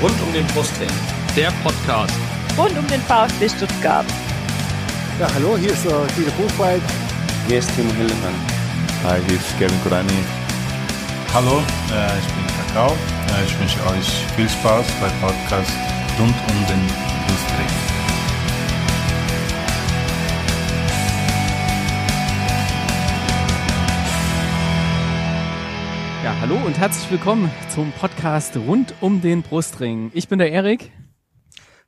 Rund um den Brustring. Der Podcast. Rund um den VfB Stuttgart. Ja, hallo, hier ist uh, Dieter Buchwald. Hier ist Timo Hildemann. Hi, hier ist Kevin Kurani. Hallo, äh, ich bin Kakao. Äh, ich wünsche euch viel Spaß beim Podcast rund um den Brustring. Ja, hallo und herzlich willkommen zum Podcast rund um den Brustring. Ich bin der Erik.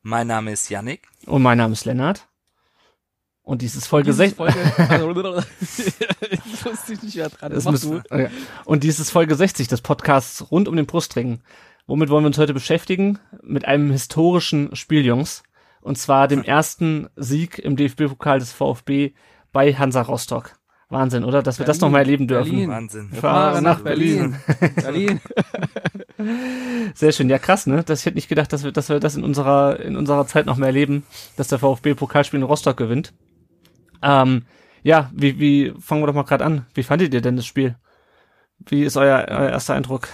Mein Name ist Yannick. Und mein Name ist Lennart. Und dies ist Folge 6. Folge, ich wusste nicht, wer dran ist. Müssen, okay. Und dies ist Folge 60 des Podcasts rund um den Brustring. Womit wollen wir uns heute beschäftigen? Mit einem historischen Spiel, Jungs. Und zwar dem ersten Sieg im DFB-Pokal des VfB bei Hansa Rostock. Wahnsinn, oder? Dass wir Berlin, das noch mal erleben dürfen. Berlin. Wahnsinn. Wir fahren nach Berlin. Berlin. Sehr schön. Ja, krass, ne? Das, ich hätte nicht gedacht, dass wir, dass wir das in unserer, in unserer Zeit noch mehr erleben, dass der VfB Pokalspiel in Rostock gewinnt. Ähm, ja, wie, wie, fangen wir doch mal gerade an. Wie fandet ihr denn das Spiel? Wie ist euer, euer erster Eindruck?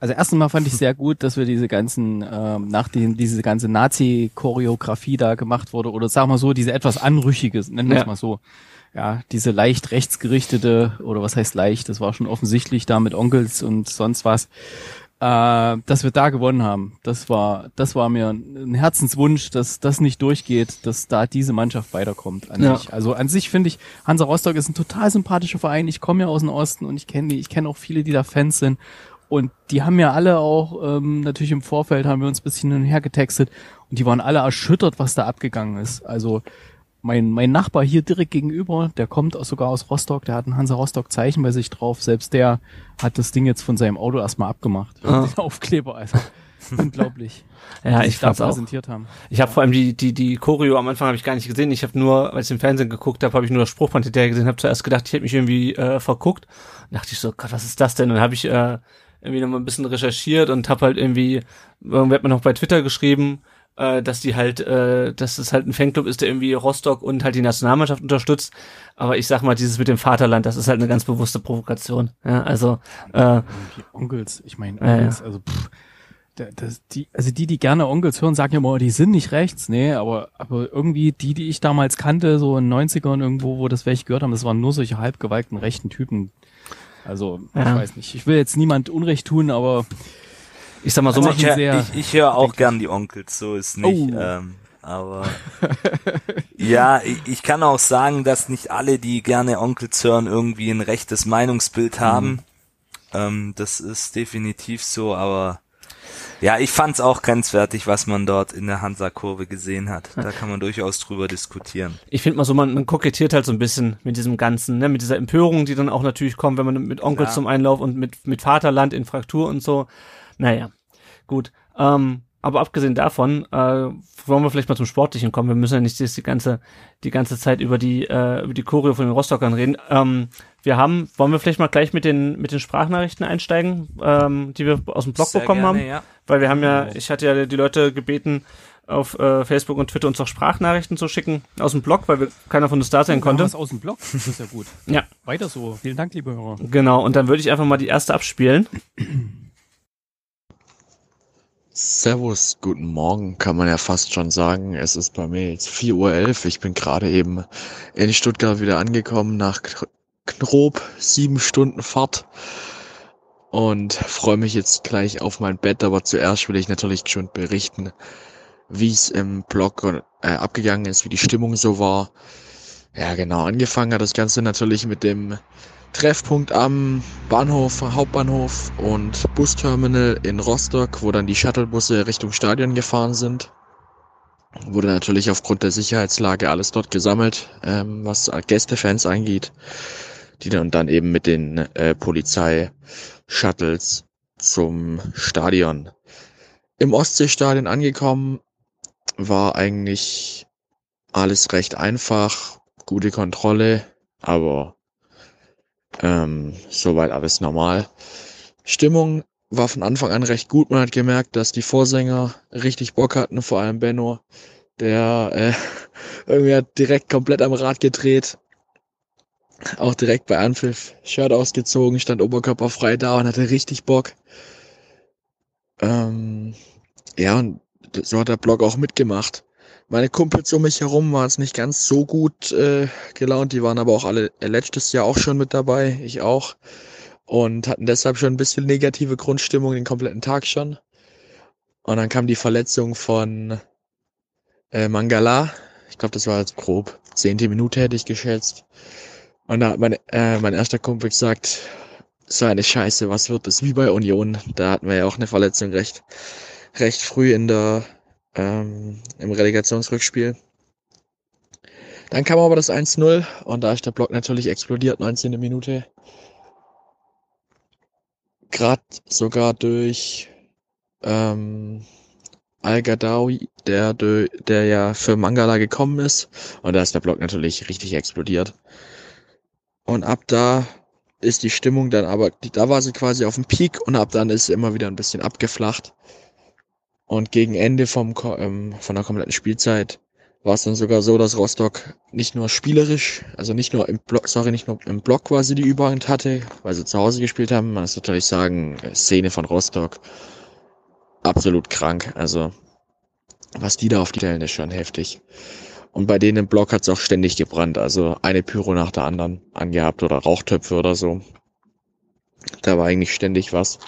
Also erstens mal fand ich sehr gut, dass wir diese ganzen, ähm, nachdem diese ganze Nazi-Choreografie da gemacht wurde, oder sagen wir so, diese etwas anrüchige, nennen wir es ja. mal so, ja, diese leicht rechtsgerichtete, oder was heißt leicht, das war schon offensichtlich da mit Onkels und sonst was, äh, dass wir da gewonnen haben. Das war, das war mir ein Herzenswunsch, dass das nicht durchgeht, dass da diese Mannschaft weiterkommt an ja. sich. Also an sich finde ich, Hansa Rostock ist ein total sympathischer Verein. Ich komme ja aus dem Osten und ich kenne die, ich kenne auch viele, die da Fans sind. Und die haben ja alle auch, ähm, natürlich im Vorfeld haben wir uns ein bisschen hin und her getextet und die waren alle erschüttert, was da abgegangen ist. Also mein, mein Nachbar hier direkt gegenüber, der kommt sogar aus Rostock, der hat ein Hansa Rostock Zeichen bei sich drauf. Selbst der hat das Ding jetzt von seinem Auto erstmal abgemacht. Ah. Den Aufkleber, also. Unglaublich. ja, ich fand's auch. Präsentiert haben. Ich habe vor allem die die die Choreo am Anfang habe ich gar nicht gesehen. Ich habe nur, als ich im Fernsehen geguckt habe, habe ich nur das Spruchband hinterher gesehen. Habe zuerst gedacht, ich hätte mich irgendwie äh, verguckt. Dachte ich so, Gott, was ist das denn? Und dann habe ich äh, irgendwie noch mal ein bisschen recherchiert und habe halt irgendwie, irgendwie hat man noch bei Twitter geschrieben, äh, dass die halt, äh, dass es halt ein Fanclub ist, der irgendwie Rostock und halt die Nationalmannschaft unterstützt. Aber ich sag mal, dieses mit dem Vaterland, das ist halt eine ganz bewusste Provokation. Ja, also äh, Onkels, ich meine, Onkels, ja. also pff, das, die, also die, die gerne Onkels hören, sagen ja immer, die sind nicht rechts, nee, aber, aber irgendwie die, die ich damals kannte, so in 90ern irgendwo, wo das welche gehört haben, das waren nur solche halbgewalkten rechten Typen. Also, ja. ich weiß nicht. Ich will jetzt niemand Unrecht tun, aber ich sag mal so, also ich, ich, ich höre auch gern die Onkels, so ist nicht. Oh. Ähm, aber ja, ich, ich, kann auch sagen, dass nicht alle, die gerne Onkels hören, irgendwie ein rechtes Meinungsbild haben. Mhm. Ähm, das ist definitiv so, aber ja, ich fand's auch grenzwertig, was man dort in der Hansa-Kurve gesehen hat. Da kann man durchaus drüber diskutieren. Ich finde mal so, man, man kokettiert halt so ein bisschen mit diesem Ganzen, ne, mit dieser Empörung, die dann auch natürlich kommt, wenn man mit Onkel ja. zum Einlauf und mit, mit Vaterland in Fraktur und so. Naja, gut. Ähm, aber abgesehen davon, äh, wollen wir vielleicht mal zum Sportlichen kommen. Wir müssen ja nicht die ganze, die ganze Zeit über die, äh, über die Choreo von den Rostockern reden. Ähm, wir haben, wollen wir vielleicht mal gleich mit den, mit den Sprachnachrichten einsteigen, ähm, die wir aus dem Blog Sehr bekommen gerne, haben? Ja. Weil wir haben ja, ich hatte ja die Leute gebeten, auf äh, Facebook und Twitter uns auch Sprachnachrichten zu schicken aus dem Blog, weil wir, keiner von uns da sein konnte. Was aus dem Blog, das ist ja gut. ja. Weiter so. Vielen Dank, liebe Hörer. Genau, und dann würde ich einfach mal die erste abspielen. Servus, guten Morgen, kann man ja fast schon sagen. Es ist bei mir jetzt 4.11 Uhr. Ich bin gerade eben in Stuttgart wieder angekommen nach grob sieben Stunden Fahrt und freue mich jetzt gleich auf mein Bett. Aber zuerst will ich natürlich schon berichten, wie es im Blog äh, abgegangen ist, wie die Stimmung so war. Ja, genau, angefangen hat das Ganze natürlich mit dem Treffpunkt am Bahnhof, Hauptbahnhof und Busterminal in Rostock, wo dann die Shuttlebusse Richtung Stadion gefahren sind. Wurde natürlich aufgrund der Sicherheitslage alles dort gesammelt, ähm, was Gästefans angeht, die dann, dann eben mit den äh, Polizei-Shuttles zum Stadion. Im Ostseestadion angekommen war eigentlich alles recht einfach, gute Kontrolle, aber ähm, soweit alles normal. Stimmung war von Anfang an recht gut. Man hat gemerkt, dass die Vorsänger richtig Bock hatten, vor allem Benno, der äh, irgendwie hat direkt komplett am Rad gedreht. Auch direkt bei Anpfiff, Shirt ausgezogen, stand oberkörperfrei da und hatte richtig Bock. Ähm, ja, und so hat der Blog auch mitgemacht. Meine Kumpels um mich herum waren es nicht ganz so gut äh, gelaunt, die waren aber auch alle äh, letztes Jahr auch schon mit dabei, ich auch. Und hatten deshalb schon ein bisschen negative Grundstimmung den kompletten Tag schon. Und dann kam die Verletzung von äh, Mangala. Ich glaube, das war jetzt grob zehnte Minute hätte ich geschätzt. Und da hat mein, äh, mein erster Kumpel gesagt, so eine Scheiße, was wird das? Wie bei Union. Da hatten wir ja auch eine Verletzung recht, recht früh in der, ähm, im Relegationsrückspiel. Dann kam aber das 1-0 und da ist der Block natürlich explodiert, 19. Minute. Gerade sogar durch ähm, Al-Gadawi, der, der ja für Mangala gekommen ist. Und da ist der Block natürlich richtig explodiert. Und ab da ist die Stimmung dann aber, da war sie quasi auf dem Peak und ab dann ist sie immer wieder ein bisschen abgeflacht. Und gegen Ende vom, ähm, von der kompletten Spielzeit war es dann sogar so, dass Rostock nicht nur spielerisch, also nicht nur im Block, sorry, nicht nur im Block quasi die Überhand hatte, weil sie zu Hause gespielt haben. Man muss natürlich sagen, Szene von Rostock absolut krank. Also, was die da auf die stellen, ist schon heftig. Und bei denen im Block hat es auch ständig gebrannt. Also eine Pyro nach der anderen angehabt oder Rauchtöpfe oder so. Da war eigentlich ständig was.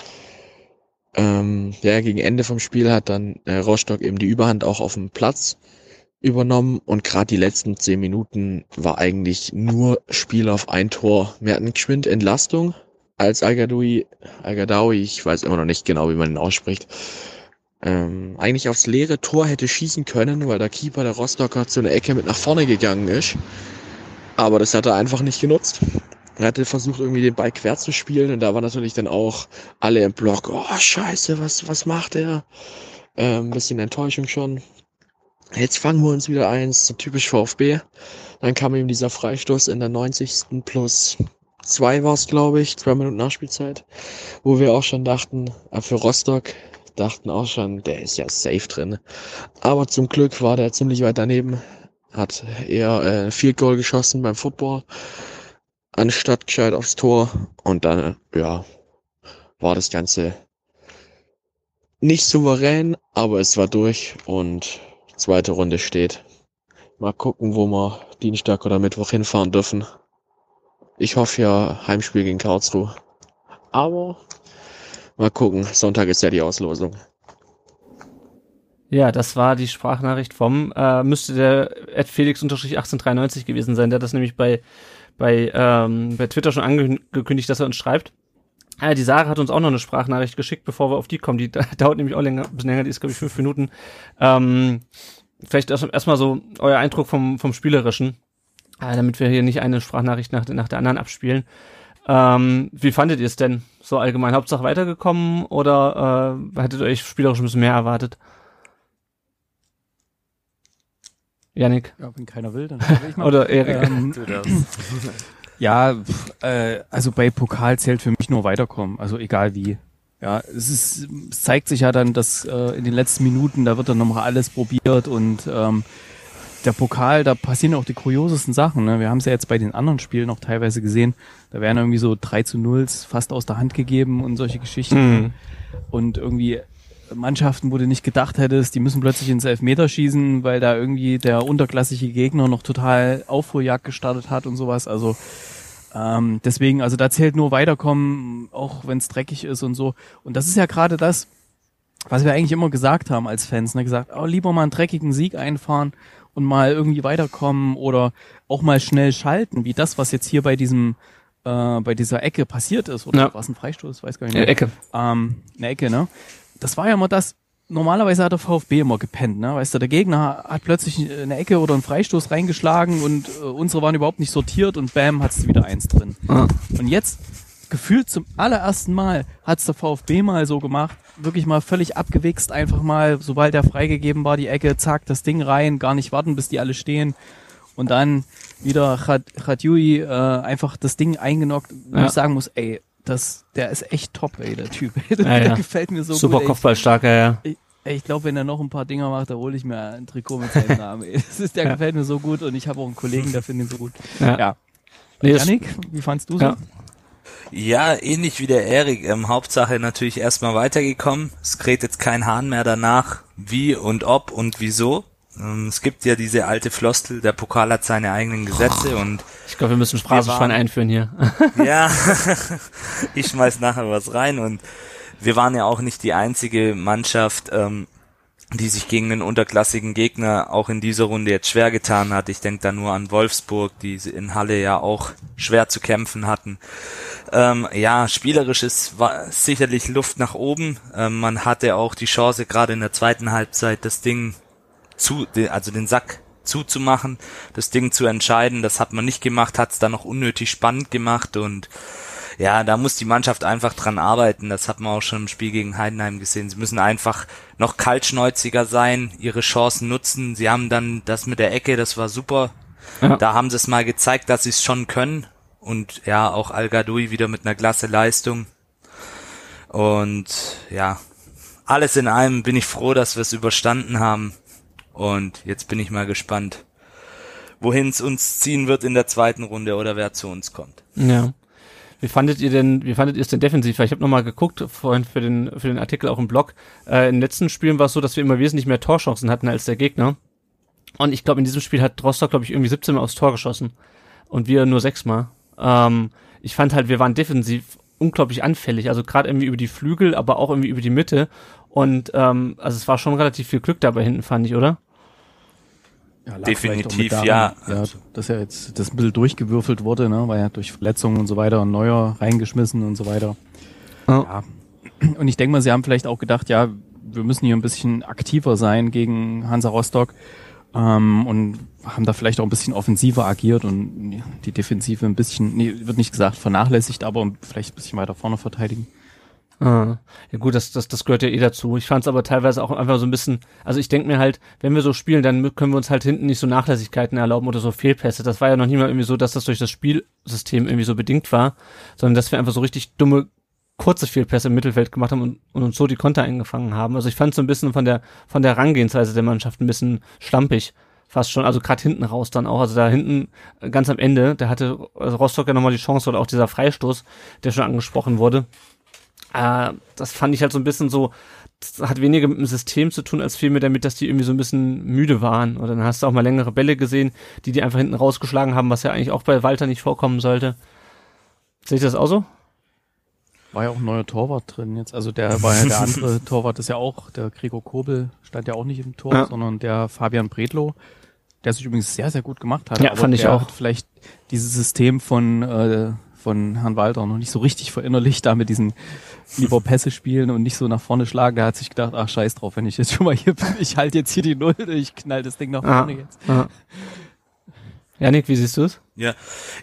Ähm, ja, gegen Ende vom Spiel hat dann äh, Rostock eben die Überhand auch auf dem Platz übernommen und gerade die letzten zehn Minuten war eigentlich nur Spiel auf ein Tor. Wir hatten geschwind Entlastung, als Al-Gadawi, ich weiß immer noch nicht genau, wie man ihn ausspricht, ähm, eigentlich aufs leere Tor hätte schießen können, weil der Keeper der Rostocker zu einer Ecke mit nach vorne gegangen ist. Aber das hat er einfach nicht genutzt. Er hatte versucht, irgendwie den Ball quer zu spielen und da war natürlich dann auch alle im Block, oh scheiße, was, was macht er? Ähm, bisschen Enttäuschung schon. Jetzt fangen wir uns wieder eins, so typisch VfB. Dann kam ihm dieser Freistoß in der 90. plus zwei war es, glaube ich, zwei Minuten Nachspielzeit, wo wir auch schon dachten, äh, für Rostock dachten auch schon, der ist ja safe drin. Aber zum Glück war der ziemlich weit daneben, hat eher äh, Field Goal geschossen beim Football, anstatt gescheit aufs Tor. Und dann, ja, war das Ganze nicht souverän, aber es war durch und zweite Runde steht. Mal gucken, wo wir Dienstag oder Mittwoch hinfahren dürfen. Ich hoffe ja Heimspiel gegen Karlsruhe. Aber mal gucken. Sonntag ist ja die Auslosung. Ja, das war die Sprachnachricht vom, äh, müsste der Ed Felix 1893 gewesen sein. Der das nämlich bei, bei, ähm, bei Twitter schon angekündigt, dass er uns schreibt. Ah, die Sarah hat uns auch noch eine Sprachnachricht geschickt, bevor wir auf die kommen. Die dauert nämlich auch länger, ein bisschen länger, die ist, glaube ich, fünf Minuten. Ähm, vielleicht erstmal erst so euer Eindruck vom, vom Spielerischen äh, damit wir hier nicht eine Sprachnachricht nach, nach der anderen abspielen. Ähm, wie fandet ihr es denn so allgemein? Hauptsache weitergekommen oder äh, hättet ihr euch spielerisch ein bisschen mehr erwartet? Janik? Ja, wenn keiner will, dann will ich mal. oder Erik? Ähm, ja, äh, also bei Pokal zählt für mich nur weiterkommen, also egal wie. Ja, es ist, es zeigt sich ja dann, dass äh, in den letzten Minuten, da wird dann nochmal alles probiert und ähm, der Pokal, da passieren auch die kuriosesten Sachen. Ne? Wir haben es ja jetzt bei den anderen Spielen noch teilweise gesehen. Da werden irgendwie so 3 zu 0 fast aus der Hand gegeben und solche Geschichten. Mhm. Und irgendwie Mannschaften, wo du nicht gedacht hättest, die müssen plötzlich ins Elfmeter schießen, weil da irgendwie der unterklassige Gegner noch total Aufholjagd gestartet hat und sowas. Also ähm, deswegen, also da zählt nur weiterkommen, auch wenn es dreckig ist und so. Und das ist ja gerade das, was wir eigentlich immer gesagt haben als Fans, ne? gesagt, oh, lieber mal einen dreckigen Sieg einfahren und mal irgendwie weiterkommen oder auch mal schnell schalten, wie das, was jetzt hier bei diesem äh, bei dieser Ecke passiert ist. Oder ja. war es ein Freistoß? Weiß gar nicht. Eine Ecke. Ähm, eine Ecke, ne? Das war ja immer das, normalerweise hat der VfB immer gepennt, ne? Weißt du, der Gegner hat plötzlich eine Ecke oder einen Freistoß reingeschlagen und äh, unsere waren überhaupt nicht sortiert und bam, hat's wieder eins drin. Ah. Und jetzt gefühlt zum allerersten Mal hat's der VfB mal so gemacht, wirklich mal völlig abgewichst, einfach mal, sobald er freigegeben war, die Ecke, zack, das Ding rein, gar nicht warten, bis die alle stehen. Und dann wieder Khadjui äh, einfach das Ding eingenockt, wo ja. ich sagen muss, ey, das, der ist echt top, ey, der Typ. Ey, der, ja, ja. gefällt mir so Super gut. Super Kopfballstarker, ja. Ich, ich glaube, wenn er noch ein paar Dinger macht, da hole ich mir ein Trikot mit seinem Namen. Ey. Das ist, der gefällt mir so gut und ich habe auch einen Kollegen, der findet ihn so gut. Ja. ja. Nee, Janik, wie fandst du so? Ja, ähnlich wie der Erik. Ähm, Hauptsache natürlich erstmal weitergekommen. Es kräht jetzt kein Hahn mehr danach, wie und ob und wieso. Ähm, es gibt ja diese alte Floskel, der Pokal hat seine eigenen Gesetze und ich glaube, wir müssen Phrasenschwein einführen hier. ja, ich schmeiß nachher was rein und wir waren ja auch nicht die einzige Mannschaft, ähm, die sich gegen einen unterklassigen Gegner auch in dieser Runde jetzt schwer getan hat. Ich denke da nur an Wolfsburg, die in Halle ja auch schwer zu kämpfen hatten. Ähm, ja, spielerisch ist war sicherlich Luft nach oben. Ähm, man hatte auch die Chance, gerade in der zweiten Halbzeit das Ding zu, also den Sack zuzumachen, das Ding zu entscheiden. Das hat man nicht gemacht, hat es dann noch unnötig spannend gemacht und ja, da muss die Mannschaft einfach dran arbeiten. Das hat man auch schon im Spiel gegen Heidenheim gesehen. Sie müssen einfach noch kaltschnäuziger sein, ihre Chancen nutzen. Sie haben dann das mit der Ecke, das war super. Ja. Da haben sie es mal gezeigt, dass sie es schon können. Und ja, auch Al wieder mit einer klasse Leistung. Und ja, alles in allem bin ich froh, dass wir es überstanden haben. Und jetzt bin ich mal gespannt, wohin es uns ziehen wird in der zweiten Runde oder wer zu uns kommt. Ja. Wie fandet ihr denn, wie fandet ihr es denn defensiv? Ich habe nochmal geguckt vorhin für den, für den Artikel auch im Blog. Äh, in den letzten Spielen war es so, dass wir immer wesentlich mehr Torchancen hatten als der Gegner. Und ich glaube, in diesem Spiel hat Rostock, glaube ich, irgendwie 17 Mal aufs Tor geschossen. Und wir nur 6 Mal. Ähm, ich fand halt, wir waren defensiv unglaublich anfällig. Also gerade irgendwie über die Flügel, aber auch irgendwie über die Mitte. Und ähm, also es war schon relativ viel Glück dabei hinten, fand ich, oder? Ja, Definitiv, daran, ja. ja. Dass ja jetzt das ein bisschen durchgewürfelt wurde, ne, weil ja durch Verletzungen und so weiter ein neuer reingeschmissen und so weiter. Ja. ja. Und ich denke mal, sie haben vielleicht auch gedacht, ja, wir müssen hier ein bisschen aktiver sein gegen Hansa Rostock ähm, und haben da vielleicht auch ein bisschen offensiver agiert und die Defensive ein bisschen, nee, wird nicht gesagt vernachlässigt, aber vielleicht ein bisschen weiter vorne verteidigen. Ah, ja gut, das, das, das gehört ja eh dazu. Ich fand es aber teilweise auch einfach so ein bisschen, also ich denke mir halt, wenn wir so spielen, dann können wir uns halt hinten nicht so Nachlässigkeiten erlauben oder so Fehlpässe. Das war ja noch nie mal irgendwie so, dass das durch das Spielsystem irgendwie so bedingt war, sondern dass wir einfach so richtig dumme, kurze Fehlpässe im Mittelfeld gemacht haben und, und uns so die Konter eingefangen haben. Also ich fand so ein bisschen von der, von der Herangehensweise der Mannschaft ein bisschen schlampig fast schon, also gerade hinten raus dann auch. Also da hinten ganz am Ende, da hatte also Rostock ja nochmal die Chance oder auch dieser Freistoß, der schon angesprochen wurde. Äh, das fand ich halt so ein bisschen so, das hat weniger mit dem System zu tun, als vielmehr damit, dass die irgendwie so ein bisschen müde waren. Oder dann hast du auch mal längere Bälle gesehen, die die einfach hinten rausgeschlagen haben, was ja eigentlich auch bei Walter nicht vorkommen sollte. Seht ihr das auch so? War ja auch ein neuer Torwart drin jetzt. Also der war ja der andere Torwart ist ja auch, der Gregor Kobel stand ja auch nicht im Tor, ja. sondern der Fabian Bredlow, der sich übrigens sehr, sehr gut gemacht hat. Ja, fand ich auch. vielleicht dieses System von äh, von Herrn Walter noch nicht so richtig verinnerlicht, da mit diesen lieber Pässe spielen und nicht so nach vorne schlagen. Der hat sich gedacht, ach scheiß drauf, wenn ich jetzt schon mal hier bin, ich halte jetzt hier die Null, ich knall das Ding nach vorne ah, jetzt. Ah. Janik, wie siehst du es? Ja,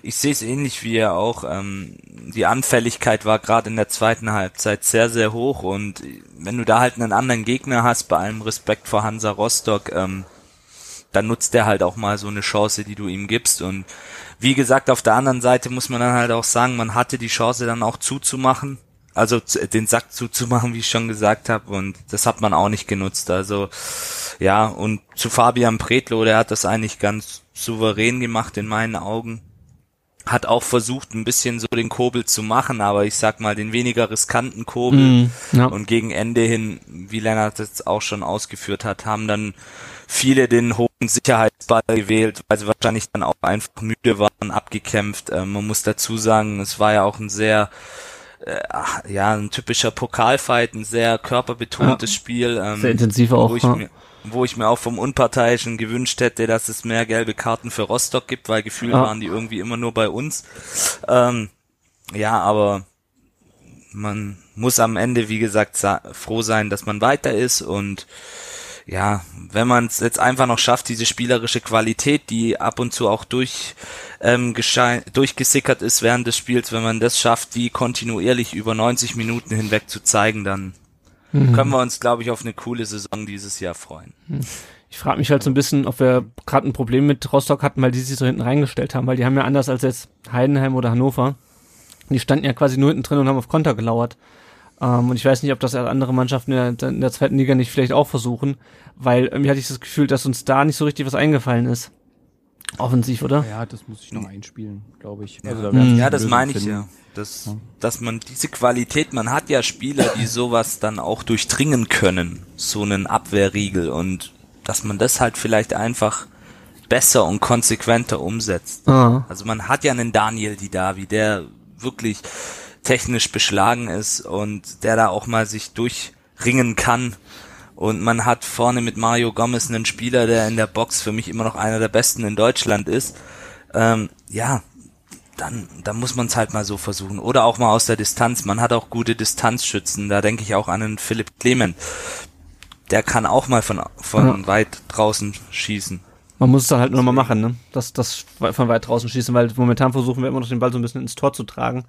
ich sehe es ähnlich wie er auch. Ähm, die Anfälligkeit war gerade in der zweiten Halbzeit sehr, sehr hoch und wenn du da halt einen anderen Gegner hast, bei allem Respekt vor Hansa Rostock, ähm, dann nutzt der halt auch mal so eine Chance, die du ihm gibst und wie gesagt, auf der anderen Seite muss man dann halt auch sagen, man hatte die Chance dann auch zuzumachen, also den Sack zuzumachen, wie ich schon gesagt habe, und das hat man auch nicht genutzt. Also ja, und zu Fabian Pretlo, der hat das eigentlich ganz souverän gemacht in meinen Augen. Hat auch versucht, ein bisschen so den Kobel zu machen, aber ich sag mal, den weniger riskanten Kobel. Mm, ja. Und gegen Ende hin, wie Lennart das auch schon ausgeführt hat, haben dann viele den hohen Sicherheitsball gewählt, weil sie wahrscheinlich dann auch einfach müde waren, abgekämpft. Ähm, man muss dazu sagen, es war ja auch ein sehr äh, ja, ein typischer Pokalfight, ein sehr körperbetontes ja, Spiel. Ähm, sehr intensiv auch. Wo ich, ja. mir, wo ich mir auch vom Unparteiischen gewünscht hätte, dass es mehr gelbe Karten für Rostock gibt, weil gefühlt ja. waren die irgendwie immer nur bei uns. Ähm, ja, aber man muss am Ende, wie gesagt, froh sein, dass man weiter ist und ja, wenn man es jetzt einfach noch schafft, diese spielerische Qualität, die ab und zu auch durch ähm, durchgesickert ist während des Spiels, wenn man das schafft, die kontinuierlich über 90 Minuten hinweg zu zeigen, dann mhm. können wir uns, glaube ich, auf eine coole Saison dieses Jahr freuen. Mhm. Ich frage mich halt so ein bisschen, ob wir gerade ein Problem mit Rostock hatten, weil die sich so hinten reingestellt haben, weil die haben ja anders als jetzt Heidenheim oder Hannover, die standen ja quasi nur hinten drin und haben auf Konter gelauert. Ähm, und ich weiß nicht, ob das andere Mannschaften in der, in der zweiten Liga nicht vielleicht auch versuchen, weil irgendwie hatte ich das Gefühl, dass uns da nicht so richtig was eingefallen ist. Offensiv, oder? Ja, das muss ich noch einspielen, glaube ich. Also, da ja, das meine ich ja. dass, dass man diese Qualität, man hat ja Spieler, die sowas dann auch durchdringen können, so einen Abwehrriegel und dass man das halt vielleicht einfach besser und konsequenter umsetzt. Ah. Also man hat ja einen Daniel Didavi, der wirklich technisch beschlagen ist und der da auch mal sich durchringen kann. Und man hat vorne mit Mario Gomez einen Spieler, der in der Box für mich immer noch einer der besten in Deutschland ist. Ähm, ja, dann, dann muss man es halt mal so versuchen. Oder auch mal aus der Distanz. Man hat auch gute Distanzschützen. Da denke ich auch an einen Philipp Clement. Der kann auch mal von, von ja. weit draußen schießen. Man muss es dann halt nur mal machen, ne? Das, das von weit draußen schießen, weil momentan versuchen wir immer noch den Ball so ein bisschen ins Tor zu tragen,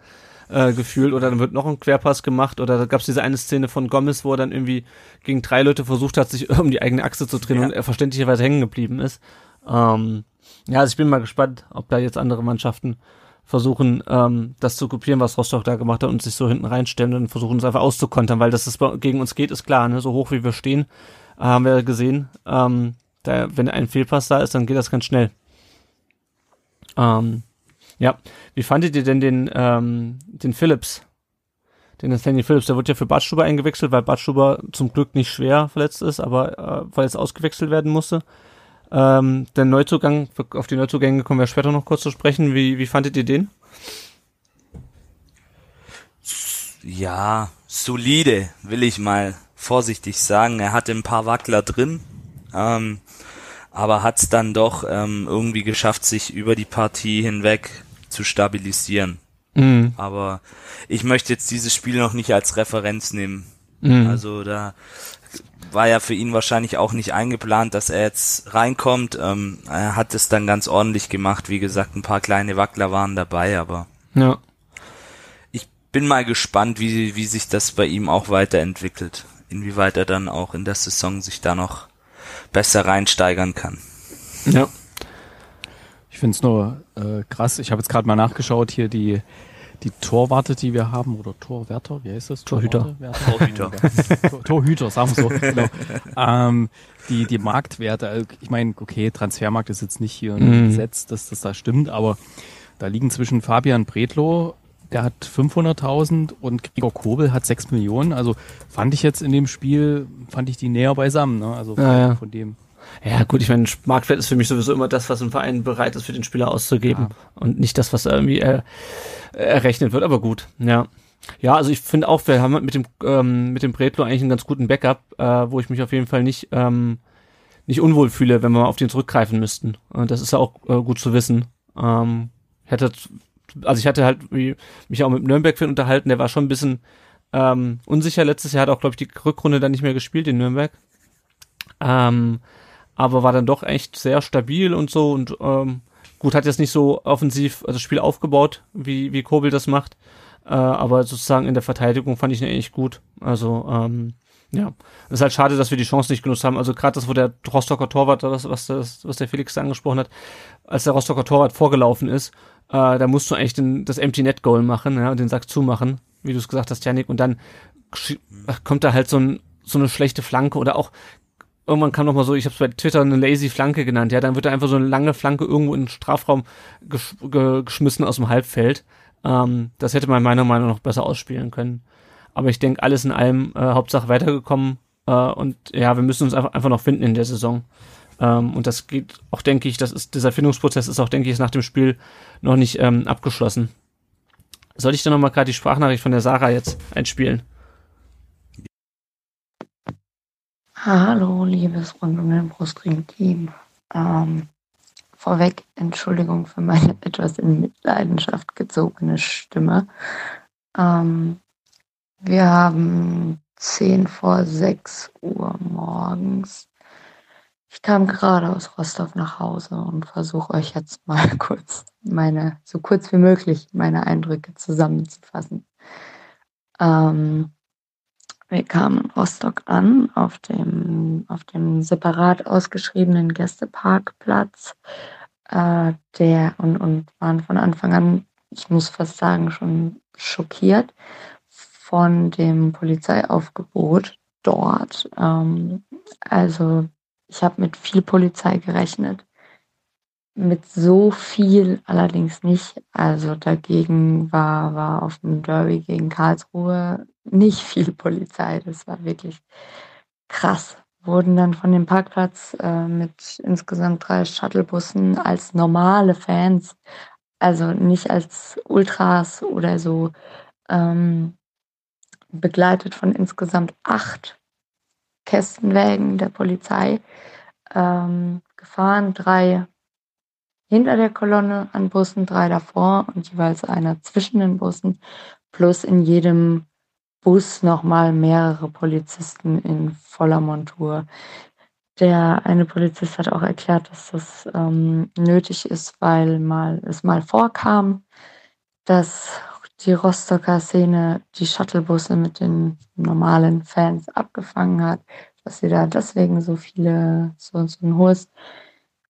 äh, gefühlt. Oder dann wird noch ein Querpass gemacht. Oder da gab es diese eine Szene von Gomez, wo er dann irgendwie gegen drei Leute versucht hat, sich um die eigene Achse zu drehen ja. und er verständlicherweise hängen geblieben ist. Ähm, ja, also ich bin mal gespannt, ob da jetzt andere Mannschaften versuchen, ähm, das zu kopieren, was Rostock da gemacht hat und sich so hinten reinstellen und versuchen es einfach auszukontern, weil dass es gegen uns geht, ist klar, ne? So hoch wie wir stehen, äh, haben wir gesehen. Ähm, da, wenn ein Fehlpass da ist, dann geht das ganz schnell. Ähm, ja, wie fandet ihr denn den, ähm, den Phillips? Den Nathaniel Phillips, der wird ja für Badstuber eingewechselt, weil Badstuber zum Glück nicht schwer verletzt ist, aber äh, weil es ausgewechselt werden musste. Ähm, der Neuzugang, auf die Neuzugänge kommen wir später noch kurz zu sprechen. Wie, wie fandet ihr den? Ja, solide, will ich mal vorsichtig sagen. Er hatte ein paar Wackler drin, ähm, aber hat es dann doch ähm, irgendwie geschafft, sich über die Partie hinweg zu stabilisieren. Mhm. Aber ich möchte jetzt dieses Spiel noch nicht als Referenz nehmen. Mhm. Also da war ja für ihn wahrscheinlich auch nicht eingeplant, dass er jetzt reinkommt. Ähm, er hat es dann ganz ordentlich gemacht. Wie gesagt, ein paar kleine Wackler waren dabei, aber ja. ich bin mal gespannt, wie, wie sich das bei ihm auch weiterentwickelt. Inwieweit er dann auch in der Saison sich da noch besser reinsteigern kann. Ja. Ich finde es nur äh, krass. Ich habe jetzt gerade mal nachgeschaut hier die die Torwarte, die wir haben, oder Torwärter, wie heißt das? Torhüter. Torhüter. Torhüter, sagen wir so. Genau. Ähm, die, die Marktwerte, also ich meine, okay, Transfermarkt ist jetzt nicht hier ein mm. Gesetz, dass das da stimmt, aber da liegen zwischen Fabian Bredlow, der hat 500.000 und Gregor Kobel hat 6 Millionen. Also fand ich jetzt in dem Spiel, fand ich die näher beisammen. Ne? Also ja, ja. von dem. Ja, gut, ich meine, Marktwert ist für mich sowieso immer das, was ein Verein bereit ist, für den Spieler auszugeben. Ja. Und nicht das, was irgendwie äh, errechnet wird, aber gut, ja. Ja, also ich finde auch, wir haben mit dem, ähm, mit dem Bretlo eigentlich einen ganz guten Backup, äh, wo ich mich auf jeden Fall nicht, ähm, nicht unwohl fühle, wenn wir auf den zurückgreifen müssten. Und das ist ja auch äh, gut zu wissen. Ähm, ich hatte, also ich hatte halt mich auch mit Nürnberg für unterhalten, der war schon ein bisschen ähm, unsicher letztes Jahr, hat auch, glaube ich, die Rückrunde dann nicht mehr gespielt in Nürnberg. Ähm, aber war dann doch echt sehr stabil und so und ähm, gut, hat jetzt nicht so offensiv das Spiel aufgebaut, wie, wie Kobel das macht. Äh, aber sozusagen in der Verteidigung fand ich ihn eigentlich gut. Also, ähm, ja. Es ist halt schade, dass wir die Chance nicht genutzt haben. Also gerade das, wo der Rostocker Torwart, was, was, das, was der Felix da angesprochen hat, als der Rostocker Torwart vorgelaufen ist, äh, da musst du eigentlich den, das Empty Net Goal machen, ja, und den Sack zumachen, wie du es gesagt hast, Janik, und dann kommt da halt so, ein, so eine schlechte Flanke oder auch irgendwann kam noch mal so, ich habe es bei Twitter eine lazy Flanke genannt, ja, dann wird da einfach so eine lange Flanke irgendwo in den Strafraum gesch ge geschmissen aus dem Halbfeld. Ähm, das hätte man meiner Meinung nach besser ausspielen können. Aber ich denke, alles in allem äh, Hauptsache weitergekommen äh, und ja, wir müssen uns einfach, einfach noch finden in der Saison. Ähm, und das geht auch, denke ich, das ist dieser Findungsprozess ist auch, denke ich, nach dem Spiel noch nicht ähm, abgeschlossen. Soll ich dann noch mal gerade die Sprachnachricht von der Sarah jetzt einspielen? Hallo, liebes Rund um den Brustring-Team. Ähm, vorweg Entschuldigung für meine etwas in Mitleidenschaft gezogene Stimme. Ähm, wir haben 10 vor 6 Uhr morgens. Ich kam gerade aus Rostock nach Hause und versuche euch jetzt mal kurz meine, so kurz wie möglich, meine Eindrücke zusammenzufassen. Ähm, wir kamen in Rostock an, auf dem, auf dem separat ausgeschriebenen Gästeparkplatz, äh, der, und, und waren von Anfang an, ich muss fast sagen, schon schockiert von dem Polizeiaufgebot dort. Ähm, also ich habe mit viel Polizei gerechnet. mit so viel allerdings nicht. Also dagegen war, war auf dem Derby gegen Karlsruhe nicht viel Polizei. Das war wirklich krass. Wurden dann von dem Parkplatz äh, mit insgesamt drei Shuttlebussen als normale Fans, also nicht als Ultras oder so, ähm, begleitet von insgesamt acht Kästenwägen der Polizei ähm, gefahren. Drei hinter der Kolonne an Bussen, drei davor und jeweils einer zwischen den Bussen, plus in jedem Bus nochmal mehrere Polizisten in voller Montur. Der eine Polizist hat auch erklärt, dass das ähm, nötig ist, weil mal, es mal vorkam, dass die Rostocker Szene die Shuttlebusse mit den normalen Fans abgefangen hat, dass sie da deswegen so viele, so, so ein hohes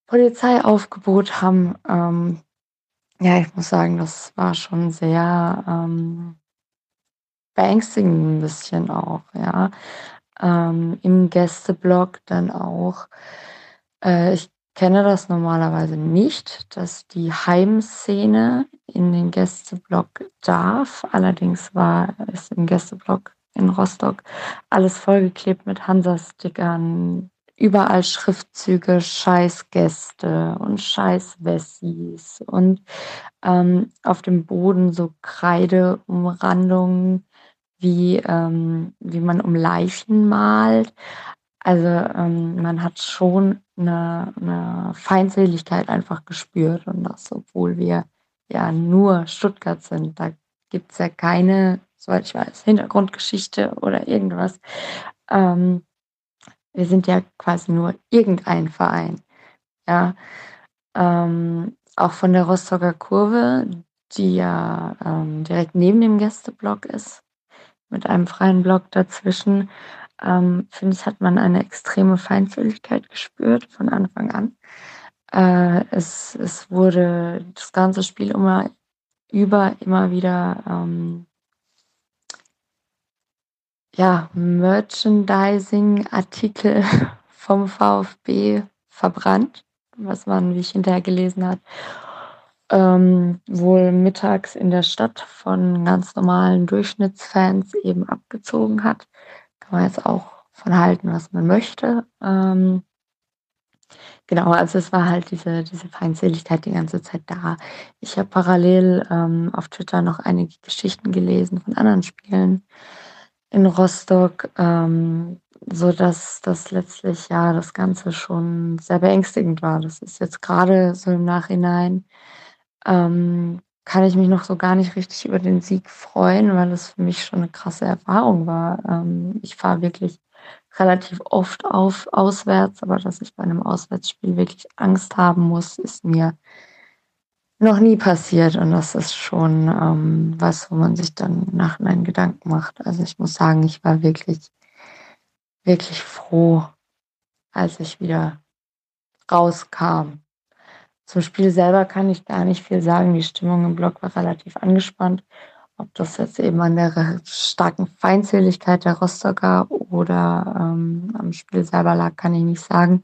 Polizeiaufgebot haben. Ähm, ja, ich muss sagen, das war schon sehr ähm, beängstigend ein bisschen auch, ja. Ähm, Im Gästeblock dann auch. Äh, ich kenne das normalerweise nicht, dass die Heimszene in den Gästeblock darf. Allerdings war es im Gästeblock in Rostock alles vollgeklebt mit Hansa-Stickern, überall Schriftzüge, Scheißgäste und Scheißwessis und ähm, auf dem Boden so Kreideumrandungen, wie, ähm, wie man um Leichen malt. Also ähm, man hat schon eine, eine Feindseligkeit einfach gespürt und das, obwohl wir ja nur Stuttgart sind. Da gibt es ja keine, soweit ich weiß, Hintergrundgeschichte oder irgendwas. Ähm, wir sind ja quasi nur irgendein Verein. Ja. Ähm, auch von der Rostocker Kurve, die ja ähm, direkt neben dem Gästeblock ist, mit einem freien Block dazwischen, ähm, finde ich, hat man eine extreme Feindseligkeit gespürt von Anfang an. Äh, es, es wurde das ganze Spiel immer über immer wieder ähm, ja, Merchandising-Artikel vom VfB verbrannt, was man, wie ich hinterher gelesen hat, ähm, wohl mittags in der Stadt von ganz normalen Durchschnittsfans eben abgezogen hat. Kann man jetzt auch von halten, was man möchte. Ähm, genau, also es war halt diese, diese Feindseligkeit die ganze Zeit da. Ich habe parallel ähm, auf Twitter noch einige Geschichten gelesen von anderen Spielen in Rostock, ähm, so dass das letztlich ja das Ganze schon sehr beängstigend war. Das ist jetzt gerade so im Nachhinein ähm, kann ich mich noch so gar nicht richtig über den Sieg freuen, weil es für mich schon eine krasse Erfahrung war. Ähm, ich fahre wirklich relativ oft auf auswärts, aber dass ich bei einem Auswärtsspiel wirklich Angst haben muss, ist mir noch nie passiert und das ist schon ähm, was, wo man sich dann nach einen Gedanken macht. Also ich muss sagen, ich war wirklich, wirklich froh, als ich wieder rauskam. Zum Spiel selber kann ich gar nicht viel sagen. Die Stimmung im Block war relativ angespannt. Ob das jetzt eben an der starken Feindseligkeit der Rostocker oder ähm, am Spiel selber lag, kann ich nicht sagen.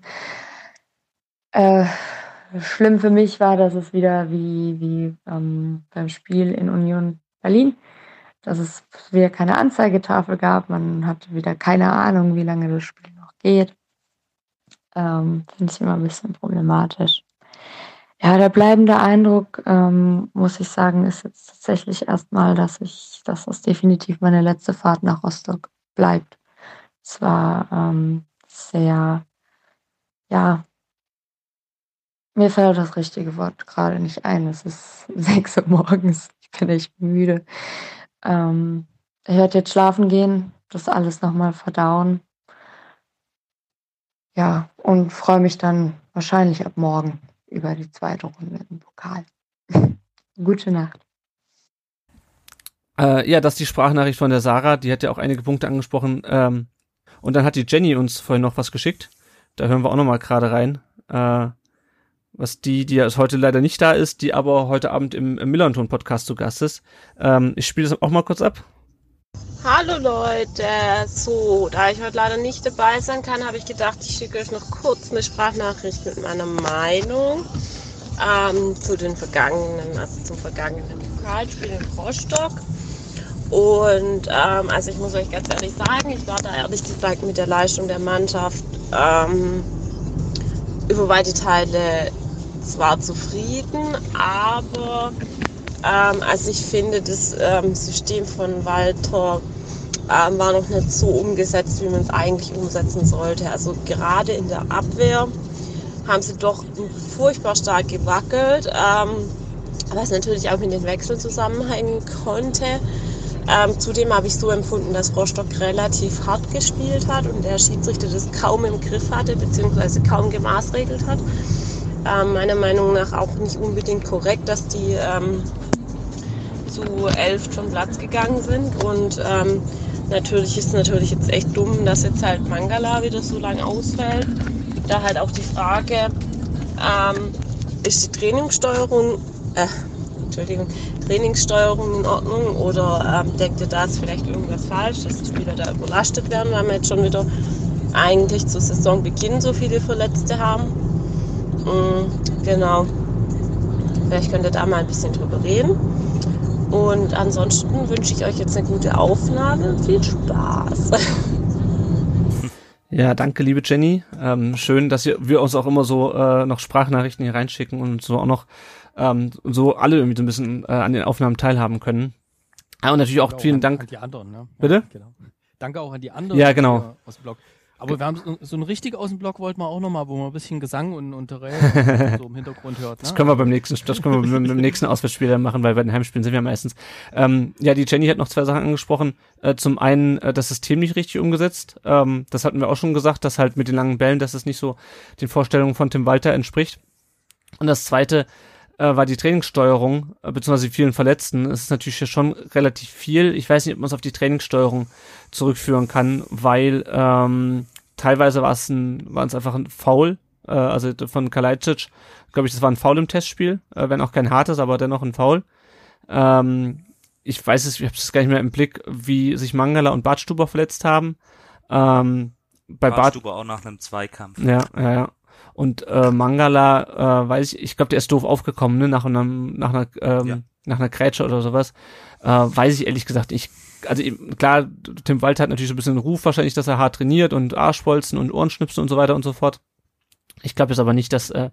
Äh, schlimm für mich war, dass es wieder wie, wie ähm, beim Spiel in Union Berlin, dass es wieder keine Anzeigetafel gab. Man hatte wieder keine Ahnung, wie lange das Spiel noch geht. Ähm, Finde ich immer ein bisschen problematisch. Ja, der bleibende Eindruck, ähm, muss ich sagen, ist jetzt tatsächlich erstmal, dass ich, dass das definitiv meine letzte Fahrt nach Rostock bleibt. Es war ähm, sehr, ja, mir fällt das richtige Wort gerade nicht ein. Es ist 6 Uhr morgens. Ich bin echt müde. Ähm, ich werde jetzt schlafen gehen, das alles nochmal verdauen. Ja, und freue mich dann wahrscheinlich ab morgen über die zweite Runde im Pokal. Gute Nacht. Äh, ja, das ist die Sprachnachricht von der Sarah. Die hat ja auch einige Punkte angesprochen. Ähm, und dann hat die Jenny uns vorhin noch was geschickt. Da hören wir auch nochmal gerade rein. Äh, was die, die ja heute leider nicht da ist, die aber heute Abend im, im Millanton-Podcast zu Gast ist. Ähm, ich spiele das auch mal kurz ab. Hallo Leute, so, da ich heute leider nicht dabei sein kann, habe ich gedacht, ich schicke euch noch kurz eine Sprachnachricht mit meiner Meinung. ähm, zu den vergangenen, also zum vergangenen Pokalspiel in Rostock. Und ähm, also ich muss euch ganz ehrlich sagen, ich war da ehrlich gesagt mit der Leistung der Mannschaft ähm, über weite Teile zwar zufrieden, aber ähm, also ich finde das ähm, System von Walter ähm, war noch nicht so umgesetzt, wie man es eigentlich umsetzen sollte. Also gerade in der Abwehr haben sie doch furchtbar stark gewackelt, ähm, was natürlich auch mit den Wechseln zusammenhängen konnte. Ähm, zudem habe ich so empfunden, dass Rostock relativ hart gespielt hat und der Schiedsrichter das kaum im Griff hatte, beziehungsweise kaum gemaßregelt hat. Ähm, meiner Meinung nach auch nicht unbedingt korrekt, dass die ähm, zu elf vom Platz gegangen sind. Und ähm, natürlich ist natürlich jetzt echt dumm, dass jetzt halt Mangala wieder so lange ausfällt. Da halt auch die Frage, ähm, ist die Trainingssteuerung, äh, Entschuldigung, Trainingssteuerung in Ordnung oder ähm, denkt ihr, da ist vielleicht irgendwas falsch, dass die Spieler da überlastet werden, weil wir jetzt schon wieder eigentlich zu Saisonbeginn so viele Verletzte haben? Mhm, genau. Vielleicht könnt ihr da mal ein bisschen drüber reden. Und ansonsten wünsche ich euch jetzt eine gute Aufnahme. Viel Spaß. Ja, danke, liebe Jenny. Ähm, schön, dass wir uns auch immer so äh, noch Sprachnachrichten hier reinschicken und so auch noch ähm, so alle irgendwie so ein bisschen äh, an den Aufnahmen teilhaben können. Ja, und natürlich auch vielen an, Dank. An die anderen, ne? Bitte? Ja, genau. Danke auch an die anderen. Ja, genau. Aus dem Blog. Aber wir haben so, ein richtig aus dem Blog wollten wir auch nochmal, wo man ein bisschen Gesang und, und so im Hintergrund hört. Ne? Das können wir beim nächsten, das können wir beim nächsten Auswärtsspiel dann machen, weil bei den Heimspielen sind wir meistens. Ähm, ja, die Jenny hat noch zwei Sachen angesprochen. Äh, zum einen äh, das System nicht richtig umgesetzt. Ähm, das hatten wir auch schon gesagt, dass halt mit den langen Bällen, dass es nicht so den Vorstellungen von Tim Walter entspricht. Und das zweite, äh, war die Trainingssteuerung, äh, beziehungsweise die vielen Verletzten. Es ist natürlich schon relativ viel. Ich weiß nicht, ob man es auf die Trainingssteuerung zurückführen kann, weil ähm, teilweise war es ein, war es einfach ein Foul, äh, also von Kalajdzic, glaube ich, das war ein Foul im Testspiel, äh, wenn auch kein hartes, aber dennoch ein Foul. Ähm, ich weiß es, ich habe es gar nicht mehr im Blick, wie sich Mangala und Bartstuber verletzt haben. Ähm, bei Bartstuber Bart auch nach einem Zweikampf. Ja, ja, ja. Und äh, Mangala, äh, weiß ich, ich glaube, der ist doof aufgekommen, ne, nach einem, nach einer, ähm, ja. nach einer Grätsche oder sowas. Äh, weiß ich ehrlich gesagt, ich, also klar, Tim Walter hat natürlich so ein bisschen Ruf wahrscheinlich, dass er hart trainiert und Arschbolzen und Ohrenschnipsen und so weiter und so fort. Ich glaube jetzt aber nicht, dass äh,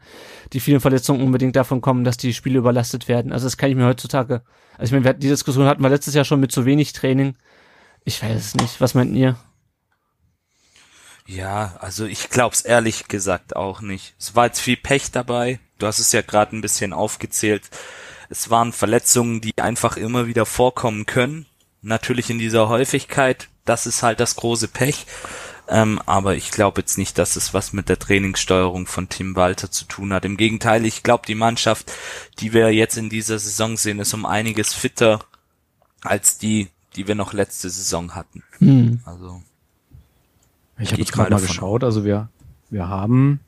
die vielen Verletzungen unbedingt davon kommen, dass die Spiele überlastet werden. Also das kann ich mir heutzutage, also ich meine, die Diskussion hatten wir letztes Jahr schon mit zu wenig Training. Ich weiß es nicht. Was meint ihr? Ja, also ich glaub's ehrlich gesagt auch nicht. Es war jetzt viel Pech dabei. Du hast es ja gerade ein bisschen aufgezählt. Es waren Verletzungen, die einfach immer wieder vorkommen können. Natürlich in dieser Häufigkeit. Das ist halt das große Pech. Ähm, aber ich glaube jetzt nicht, dass es was mit der Trainingssteuerung von Tim Walter zu tun hat. Im Gegenteil, ich glaube, die Mannschaft, die wir jetzt in dieser Saison sehen, ist um einiges fitter als die, die wir noch letzte Saison hatten. Hm. Also ich habe jetzt gerade mal geschaut, also wir, wir haben,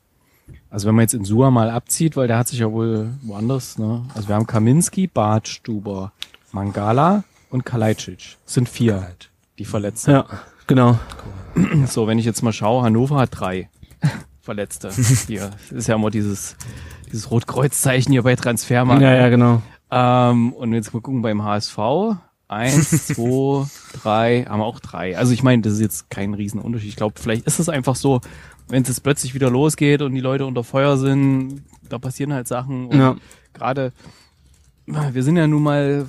also wenn man jetzt in Sua mal abzieht, weil der hat sich ja wohl woanders, ne? Also wir haben Kaminski, Bartstuber, Mangala und Kalajdzic. sind vier, die Verletzten. Ja, genau. So, wenn ich jetzt mal schaue, Hannover hat drei Verletzte. Hier ist ja immer dieses, dieses Rotkreuzzeichen hier bei Transfermarkt. Ja, ja, genau. Ähm, und jetzt mal gucken beim HSV. Eins, zwei, drei, haben wir auch drei. Also ich meine, das ist jetzt kein Riesenunterschied. Ich glaube, vielleicht ist es einfach so, wenn es jetzt plötzlich wieder losgeht und die Leute unter Feuer sind, da passieren halt Sachen. Und ja. gerade, wir sind ja nun mal,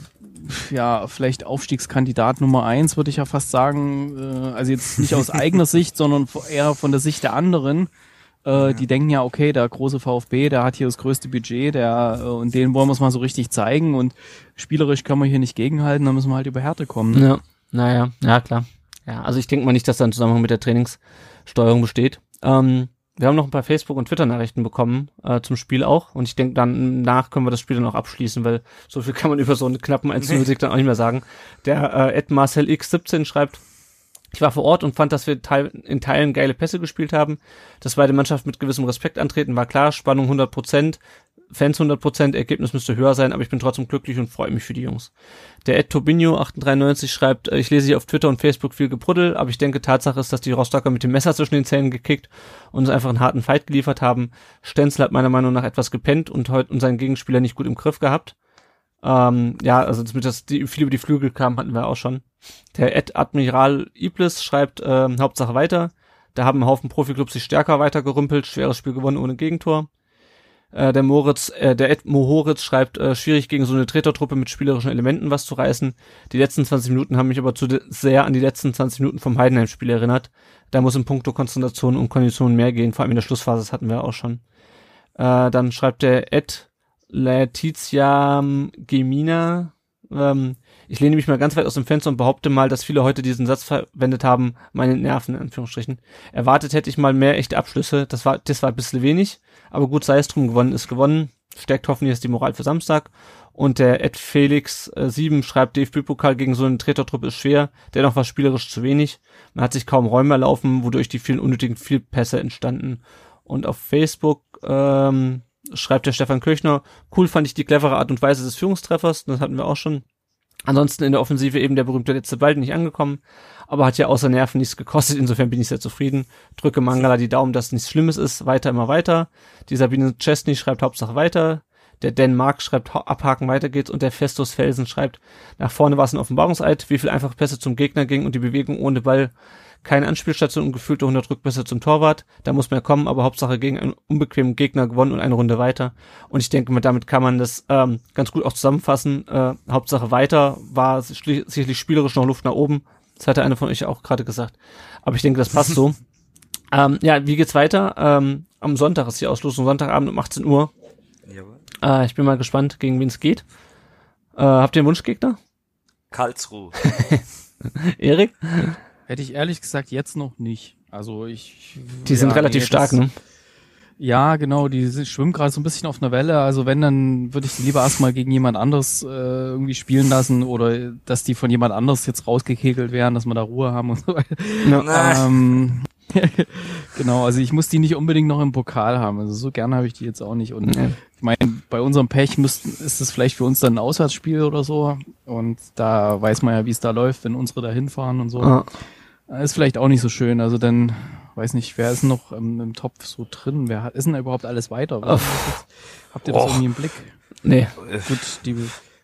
ja, vielleicht Aufstiegskandidat Nummer eins, würde ich ja fast sagen. Äh, also jetzt nicht aus eigener Sicht, sondern eher von der Sicht der anderen. Äh, Die denken ja, okay, der große VfB, der hat hier das größte Budget, der äh, und den wollen wir es mal so richtig zeigen und spielerisch können wir hier nicht gegenhalten, da müssen wir halt über Härte kommen. Ne? Ja, naja, ja klar. Ja, also ich denke mal nicht, dass da ein Zusammenhang mit der Trainingssteuerung besteht. Ähm, wir haben noch ein paar Facebook- und Twitter-Nachrichten bekommen äh, zum Spiel auch und ich denke, dann nach können wir das Spiel dann auch abschließen, weil so viel kann man über so einen knappen 1 0 dann auch nicht mehr sagen. Der äh, Ed Marcel X17 schreibt, ich war vor Ort und fand, dass wir in Teilen geile Pässe gespielt haben. Dass beide Mannschaften mit gewissem Respekt antreten, war klar. Spannung 100 Prozent. Fans 100%, Ergebnis müsste höher sein, aber ich bin trotzdem glücklich und freue mich für die Jungs. Der Ed Tobinho 893 schreibt, äh, ich lese hier auf Twitter und Facebook viel Gebruddel, aber ich denke, Tatsache ist, dass die Rostocker mit dem Messer zwischen den Zähnen gekickt und uns einfach einen harten Fight geliefert haben. Stenzel hat meiner Meinung nach etwas gepennt und heute und seinen Gegenspieler nicht gut im Griff gehabt. Ähm, ja, also das, das die, viel über die Flügel kam, hatten wir auch schon. Der Ed Admiral Iblis schreibt, äh, Hauptsache weiter. Da haben ein Haufen Profiklubs sich stärker weitergerümpelt, schweres Spiel gewonnen ohne Gegentor. Äh, der Moritz, äh, der Ed Mohoritz schreibt, äh, schwierig gegen so eine Tretertruppe mit spielerischen Elementen was zu reißen. Die letzten 20 Minuten haben mich aber zu sehr an die letzten 20 Minuten vom Heidenheim-Spiel erinnert. Da muss in puncto Konzentration und Kondition mehr gehen, vor allem in der Schlussphase, das hatten wir auch schon. Äh, dann schreibt der Ed Letizia Gemina, ähm, ich lehne mich mal ganz weit aus dem Fenster und behaupte mal, dass viele heute diesen Satz verwendet haben, meine Nerven, in Anführungsstrichen. Erwartet hätte ich mal mehr echte Abschlüsse, das war, das war ein bisschen wenig, aber gut sei es drum, gewonnen ist gewonnen, stärkt hoffentlich jetzt die Moral für Samstag. Und der Ed Felix äh, 7 schreibt, DFB-Pokal gegen so einen Tretertruppe ist schwer, dennoch war spielerisch zu wenig. Man hat sich kaum Räume erlaufen, wodurch die vielen unnötigen Vielpässe entstanden. Und auf Facebook ähm, schreibt der Stefan Kirchner, cool fand ich die clevere Art und Weise des Führungstreffers, das hatten wir auch schon. Ansonsten in der Offensive eben der berühmte letzte Ball nicht angekommen, aber hat ja außer Nerven nichts gekostet, insofern bin ich sehr zufrieden. Drücke Mangala die Daumen, dass nichts Schlimmes ist, weiter immer weiter. Die Sabine Chesney schreibt Hauptsache weiter. Der Dan Mark schreibt abhaken, weiter geht's und der Festus Felsen schreibt, nach vorne war es ein Offenbarungseid, wie viel einfache Pässe zum Gegner ging und die Bewegung ohne Ball keine Anspielstation und gefühlte 100 Rückpässe zum Torwart. Da muss mehr kommen, aber Hauptsache gegen einen unbequemen Gegner gewonnen und eine Runde weiter. Und ich denke, damit kann man das ähm, ganz gut auch zusammenfassen. Äh, Hauptsache weiter war sicherlich spielerisch noch Luft nach oben. Das hatte einer von euch auch gerade gesagt. Aber ich denke, das passt so. ähm, ja, wie geht's weiter? Ähm, am Sonntag ist die Auslosung, Sonntagabend um 18 Uhr. Äh, ich bin mal gespannt, gegen wen es geht. Äh, habt ihr einen Wunschgegner? Karlsruhe. Erik? Hätte ich ehrlich gesagt jetzt noch nicht. Also ich. Die sind relativ stark, ne? Ja, genau, die schwimmen gerade so ein bisschen auf einer Welle. Also wenn, dann würde ich sie lieber erstmal gegen jemand anderes äh, irgendwie spielen lassen oder dass die von jemand anderes jetzt rausgekegelt werden, dass wir da Ruhe haben und so weiter. No. Ähm, genau, also ich muss die nicht unbedingt noch im Pokal haben. Also so gerne habe ich die jetzt auch nicht. Und nee. Ich meine, bei unserem Pech müssten, ist es vielleicht für uns dann ein Auswärtsspiel oder so. Und da weiß man ja, wie es da läuft, wenn unsere da hinfahren und so. Ah. Ist vielleicht auch nicht so schön. Also dann, weiß nicht, wer ist noch im, im Topf so drin? Wer hat, ist denn da überhaupt alles weiter? Habt ihr das oh. irgendwie im Blick? Nee. Gut, die,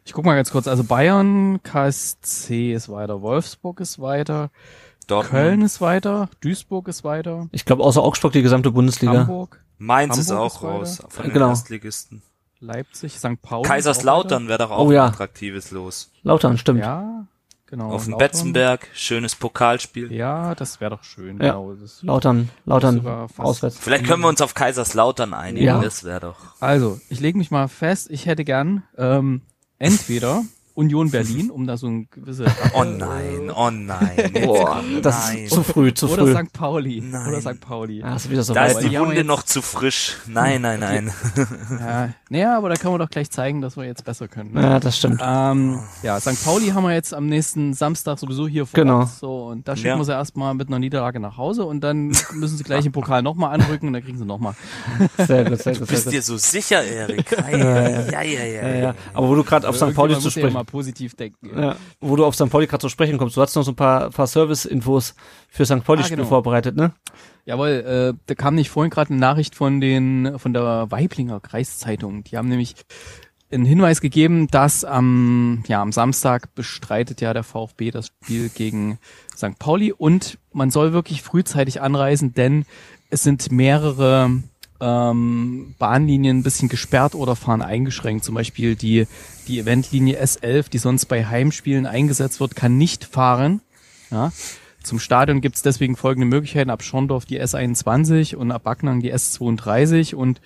ich guck mal ganz kurz. Also Bayern, KSC ist weiter, Wolfsburg ist weiter, Dortmund. Köln ist weiter, Duisburg ist weiter. Ich glaube außer Augsburg die gesamte Bundesliga. Hamburg. Mainz Hamburg ist auch ist raus von den genau. Erstligisten. Leipzig, St. Pauli. Kaiserslautern wäre doch auch oh, ja. ein attraktives Los. Lautern, stimmt. Ja, Genau. Auf dem Betzenberg, schönes Pokalspiel. Ja, das wäre doch schön. Ja. Genau. Das Lautern, Lautern auswärts. Vielleicht können wir uns auf Kaiserslautern einigen, ja. das wäre doch. Also, ich lege mich mal fest, ich hätte gern ähm, entweder Union Berlin, um da so ein gewisse. Oh nein, oh nein. Boah, das nein. ist zu früh, zu früh. Oder St. Pauli. Nein. Oder St. Pauli. Ah, ist wieder so da weit. ist die Wunde noch zu frisch. Nein, nein, nein. ja, naja, aber da kann man doch gleich zeigen, dass wir jetzt besser können. Ne? Ja, das stimmt. Ähm, ja, St. Pauli haben wir jetzt am nächsten Samstag sowieso hier vor genau. Ort. So, und da schicken ja. wir sie erstmal mit einer Niederlage nach Hause und dann müssen sie gleich im Pokal nochmal anrücken und dann kriegen sie nochmal. Sehr gut, sehr gut. Du bist dir so sicher, Erik. Ja, ja, ja, ja, ja. Aber wo du gerade auf St. Pauli zu sprechen. Positiv denken. Ja, wo du auf St. Pauli gerade zu sprechen kommst. Du hast noch so ein paar, paar Service-Infos für St. Pauli-Spiele ah, genau. vorbereitet, ne? Jawohl, äh, da kam nicht vorhin gerade eine Nachricht von den von der Weiblinger Kreiszeitung. Die haben nämlich einen Hinweis gegeben, dass am, ja, am Samstag bestreitet ja der VfB das Spiel gegen St. Pauli und man soll wirklich frühzeitig anreisen, denn es sind mehrere ähm, Bahnlinien ein bisschen gesperrt oder fahren eingeschränkt. Zum Beispiel die, die Eventlinie S11, die sonst bei Heimspielen eingesetzt wird, kann nicht fahren. Ja. Zum Stadion gibt es deswegen folgende Möglichkeiten. Ab Schorndorf die S21 und ab Backnang die S32 und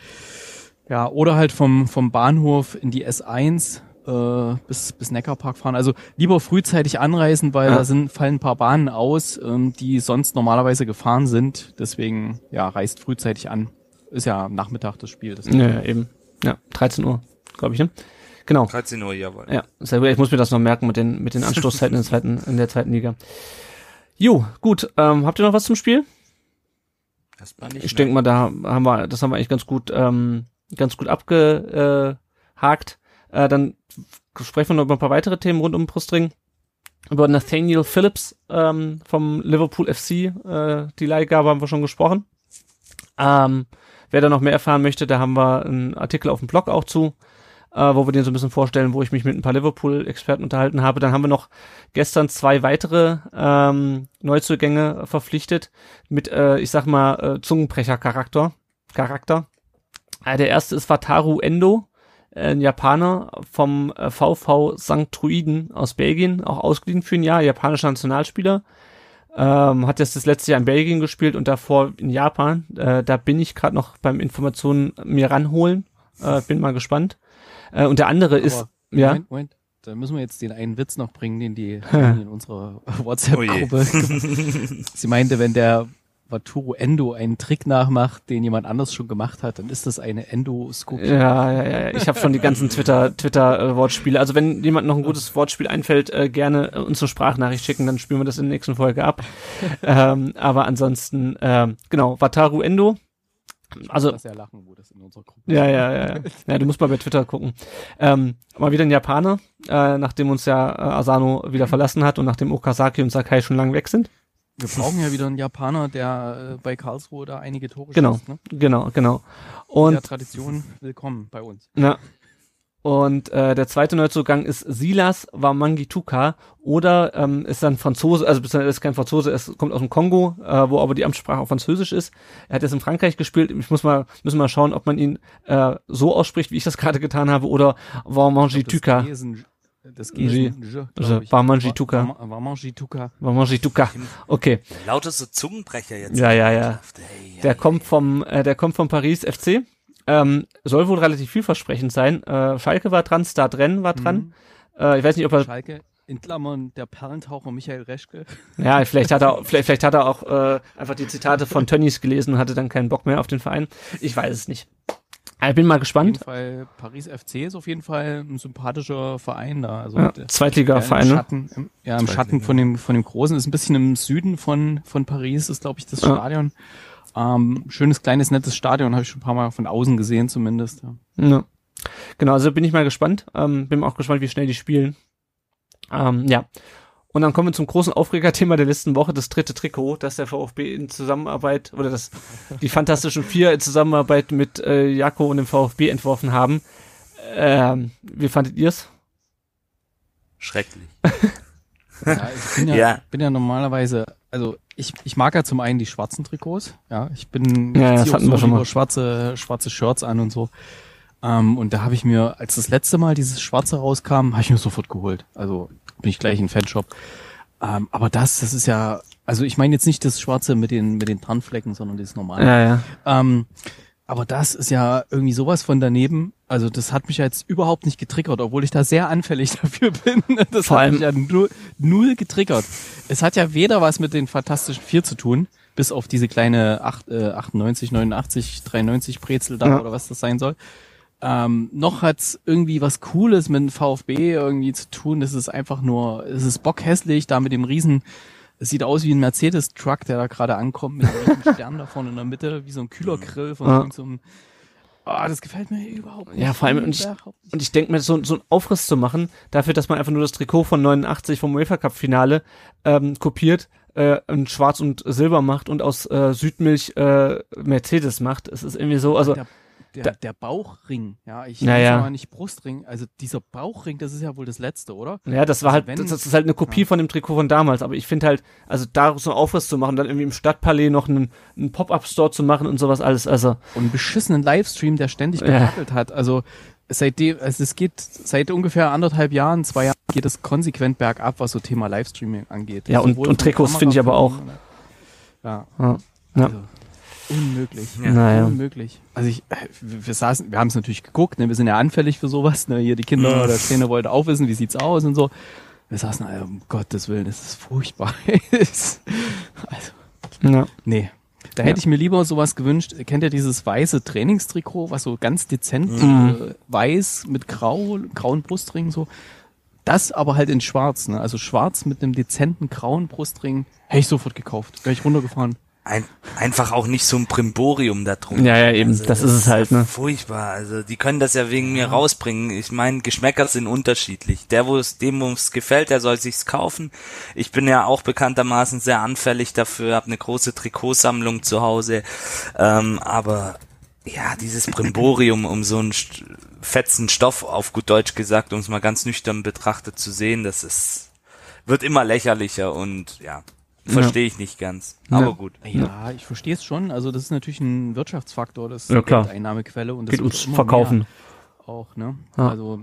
ja, oder halt vom, vom Bahnhof in die S1 äh, bis, bis Neckarpark fahren. Also lieber frühzeitig anreisen, weil ja. da sind, fallen ein paar Bahnen aus, ähm, die sonst normalerweise gefahren sind. Deswegen, ja, reist frühzeitig an ist ja am Nachmittag das Spiel. Das ja, ja, eben. Ja, 13 Uhr, glaube ich, ne? Genau. 13 Uhr, jawohl. Ja, sehr gut. Ich muss mir das noch merken mit den, mit den Anstoßzeiten in der zweiten, in der zweiten Liga. Jo, gut. Ähm, habt ihr noch was zum Spiel? Ich denke mal, da haben wir, das haben wir eigentlich ganz gut ähm, ganz gut abgehakt. Äh, dann sprechen wir noch über ein paar weitere Themen rund um Brustring. Über Nathaniel Phillips ähm, vom Liverpool FC, äh, die Leihgabe haben wir schon gesprochen. Ähm, wer da noch mehr erfahren möchte, da haben wir einen Artikel auf dem Blog auch zu, äh, wo wir den so ein bisschen vorstellen, wo ich mich mit ein paar Liverpool-Experten unterhalten habe. Dann haben wir noch gestern zwei weitere ähm, Neuzugänge verpflichtet mit, äh, ich sag mal, äh, Zungenbrecher-Charakter. Charakter. Äh, der erste ist Wataru Endo, ein Japaner vom VV äh, St. Truiden aus Belgien, auch ausgeliehen für ein Jahr, japanischer Nationalspieler. Ähm, hat jetzt das letzte Jahr in Belgien gespielt und davor in Japan. Äh, da bin ich gerade noch beim Informationen mir ranholen. Äh, bin mal gespannt. Äh, und der andere Aber ist, ja. Moment, Moment. Da müssen wir jetzt den einen Witz noch bringen, den die in unserer WhatsApp-Gruppe. Oh Sie meinte, wenn der Waturo Endo einen Trick nachmacht, den jemand anders schon gemacht hat, dann ist das eine Endoskopie. Ja, ja, ja. Ich habe schon die ganzen Twitter Twitter äh, Wortspiele. Also wenn jemand noch ein gutes Wortspiel einfällt, äh, gerne äh, uns eine Sprachnachricht schicken, dann spielen wir das in der nächsten Folge ab. ähm, aber ansonsten ähm, genau, Wataru Endo. Also ja lachen, wo das in unserer Gruppe ja, ja, ja, ja. Ja, du musst mal bei Twitter gucken. Ähm, mal wieder ein Japaner, äh, nachdem uns ja äh, Asano wieder verlassen hat und nachdem Okazaki und Sakai schon lange weg sind. Wir brauchen ja wieder einen Japaner, der äh, bei Karlsruhe da einige Tore genau, schießt. Ne? Genau, genau. Und der Tradition willkommen bei uns. Ja. Und äh, der zweite Neuzugang ist Silas Wamangituka oder ähm, ist dann Franzose, also ist kein Franzose, es kommt aus dem Kongo, äh, wo aber die Amtssprache auch Französisch ist. Er hat jetzt in Frankreich gespielt. Ich muss mal müssen mal schauen, ob man ihn äh, so ausspricht, wie ich das gerade getan habe, oder Wamangituka. Das G ist Warmanjituka. Warmanjituka. Warmanjituka. Okay. Lauteste Zungenbrecher jetzt. Ja, ja, ja. Der kommt vom, äh, der kommt vom Paris FC. Ähm, soll wohl relativ vielversprechend sein. Äh, Schalke war dran, Start Rennen war dran. Mhm. Äh, ich weiß nicht, ob er. Schalke in Klammern der Perlentaucher Michael Reschke. Ja, vielleicht hat er, vielleicht, vielleicht hat er auch äh, einfach die Zitate von Tönnies gelesen und hatte dann keinen Bock mehr auf den Verein. Ich weiß es nicht. Ich bin mal gespannt. Auf jeden Fall Paris FC ist auf jeden Fall ein sympathischer Verein da. Also ja, Zweitliga-Verein. Ja, im, ja, im Schatten von dem von dem großen ist ein bisschen im Süden von von Paris ist glaube ich das ja. Ähm, schönes kleines nettes Stadion habe ich schon ein paar Mal von außen gesehen zumindest. Ja. ja. Genau, also bin ich mal gespannt. Ähm, bin auch gespannt, wie schnell die spielen. Ähm, ja. Und dann kommen wir zum großen Aufregerthema der letzten Woche, das dritte Trikot, das der VfB in Zusammenarbeit oder das die Fantastischen Vier in Zusammenarbeit mit äh, Jako und dem VfB entworfen haben. Ähm, wie fandet ihr's? Schrecklich. ja, ich bin ja, ja, bin ja normalerweise, also ich, ich mag ja zum einen die schwarzen Trikots, ja, ich bin ja, ich ja, so schon mal. schwarze schwarze Shirts an und so. Ähm, und da habe ich mir, als das letzte Mal dieses Schwarze rauskam, habe ich mir sofort geholt. Also bin ich gleich in Fanshop. Ähm, aber das, das ist ja, also ich meine jetzt nicht das Schwarze mit den mit den Tarnflecken, sondern das normale. Ja, ja. Ähm, aber das ist ja irgendwie sowas von daneben. Also das hat mich jetzt überhaupt nicht getriggert, obwohl ich da sehr anfällig dafür bin. Das Vor hat mich ja null, null getriggert. Es hat ja weder was mit den Fantastischen Vier zu tun, bis auf diese kleine 8, äh, 98, 89, 93 Brezel da ja. oder was das sein soll. Ähm, noch hat's irgendwie was Cooles mit dem VfB irgendwie zu tun. Das ist einfach nur, es ist bockhässlich, da mit dem riesen, es sieht aus wie ein Mercedes-Truck, der da gerade ankommt, mit einem Stern da vorne in der Mitte, wie so ein Kühlergrill von ja. so einem Oh, das gefällt mir überhaupt nicht. Ja, vor allem, und ich, und ich denke mir, so, so einen Aufriss zu machen, dafür, dass man einfach nur das Trikot von 89 vom UEFA Cup Finale ähm, kopiert, äh, in Schwarz und Silber macht und aus äh, Südmilch äh, Mercedes macht. Es ist irgendwie so, also. Der der, der Bauchring, ja, ich naja. mal nicht Brustring, also dieser Bauchring, das ist ja wohl das letzte, oder? Ja, das war also halt, wenn, das, ist halt eine Kopie ja. von dem Trikot von damals, aber ich finde halt, also da so einen Aufriss zu machen, dann irgendwie im Stadtpalais noch einen, einen Pop-Up-Store zu machen und sowas alles, also. Und einen beschissenen Livestream, der ständig gewackelt ja. hat, also seitdem, also es geht seit ungefähr anderthalb Jahren, zwei Jahren geht es konsequent bergab, was so Thema Livestreaming angeht. Ja, und, und Trikots finde ich aber auch. Ja. ja. Also, Unmöglich. Ja. Naja. Unmöglich. Also ich, wir saßen, wir haben es natürlich geguckt, ne? wir sind ja anfällig für sowas, ne? Hier die Kinder oder Szene wollten auch wissen, wie sieht's aus und so. Wir saßen, also, um Gottes Willen, das ist furchtbar. also, ja. nee. Da hätte ich mir lieber sowas gewünscht. Kennt ihr dieses weiße Trainingstrikot, was so ganz dezent mhm. äh, weiß mit grau, grauen Brustring so? Das aber halt in schwarz, ne? Also schwarz mit einem dezenten grauen Brustring. Hätte ich sofort gekauft. Wäre ich runtergefahren. Ein, einfach auch nicht so ein Primborium da drum. Ja, ja, eben, also, das, das, ist es halt, ne? Furchtbar. Also, die können das ja wegen mir rausbringen. Ich meine, Geschmäcker sind unterschiedlich. Der, wo es, dem, wo es gefällt, der soll sich's kaufen. Ich bin ja auch bekanntermaßen sehr anfällig dafür, habe eine große Trikotsammlung zu Hause. Ähm, aber ja, dieses Primborium, um so einen fetzen Stoff, auf gut Deutsch gesagt, um es mal ganz nüchtern betrachtet zu sehen, das ist, wird immer lächerlicher und ja, Verstehe ich nicht ganz. Aber ja. gut. Ja, ich verstehe es schon. Also das ist natürlich ein Wirtschaftsfaktor, das ist ja, klar. eine Einnahmequelle und das geht uns verkaufen. Auch, ne? Ja. Also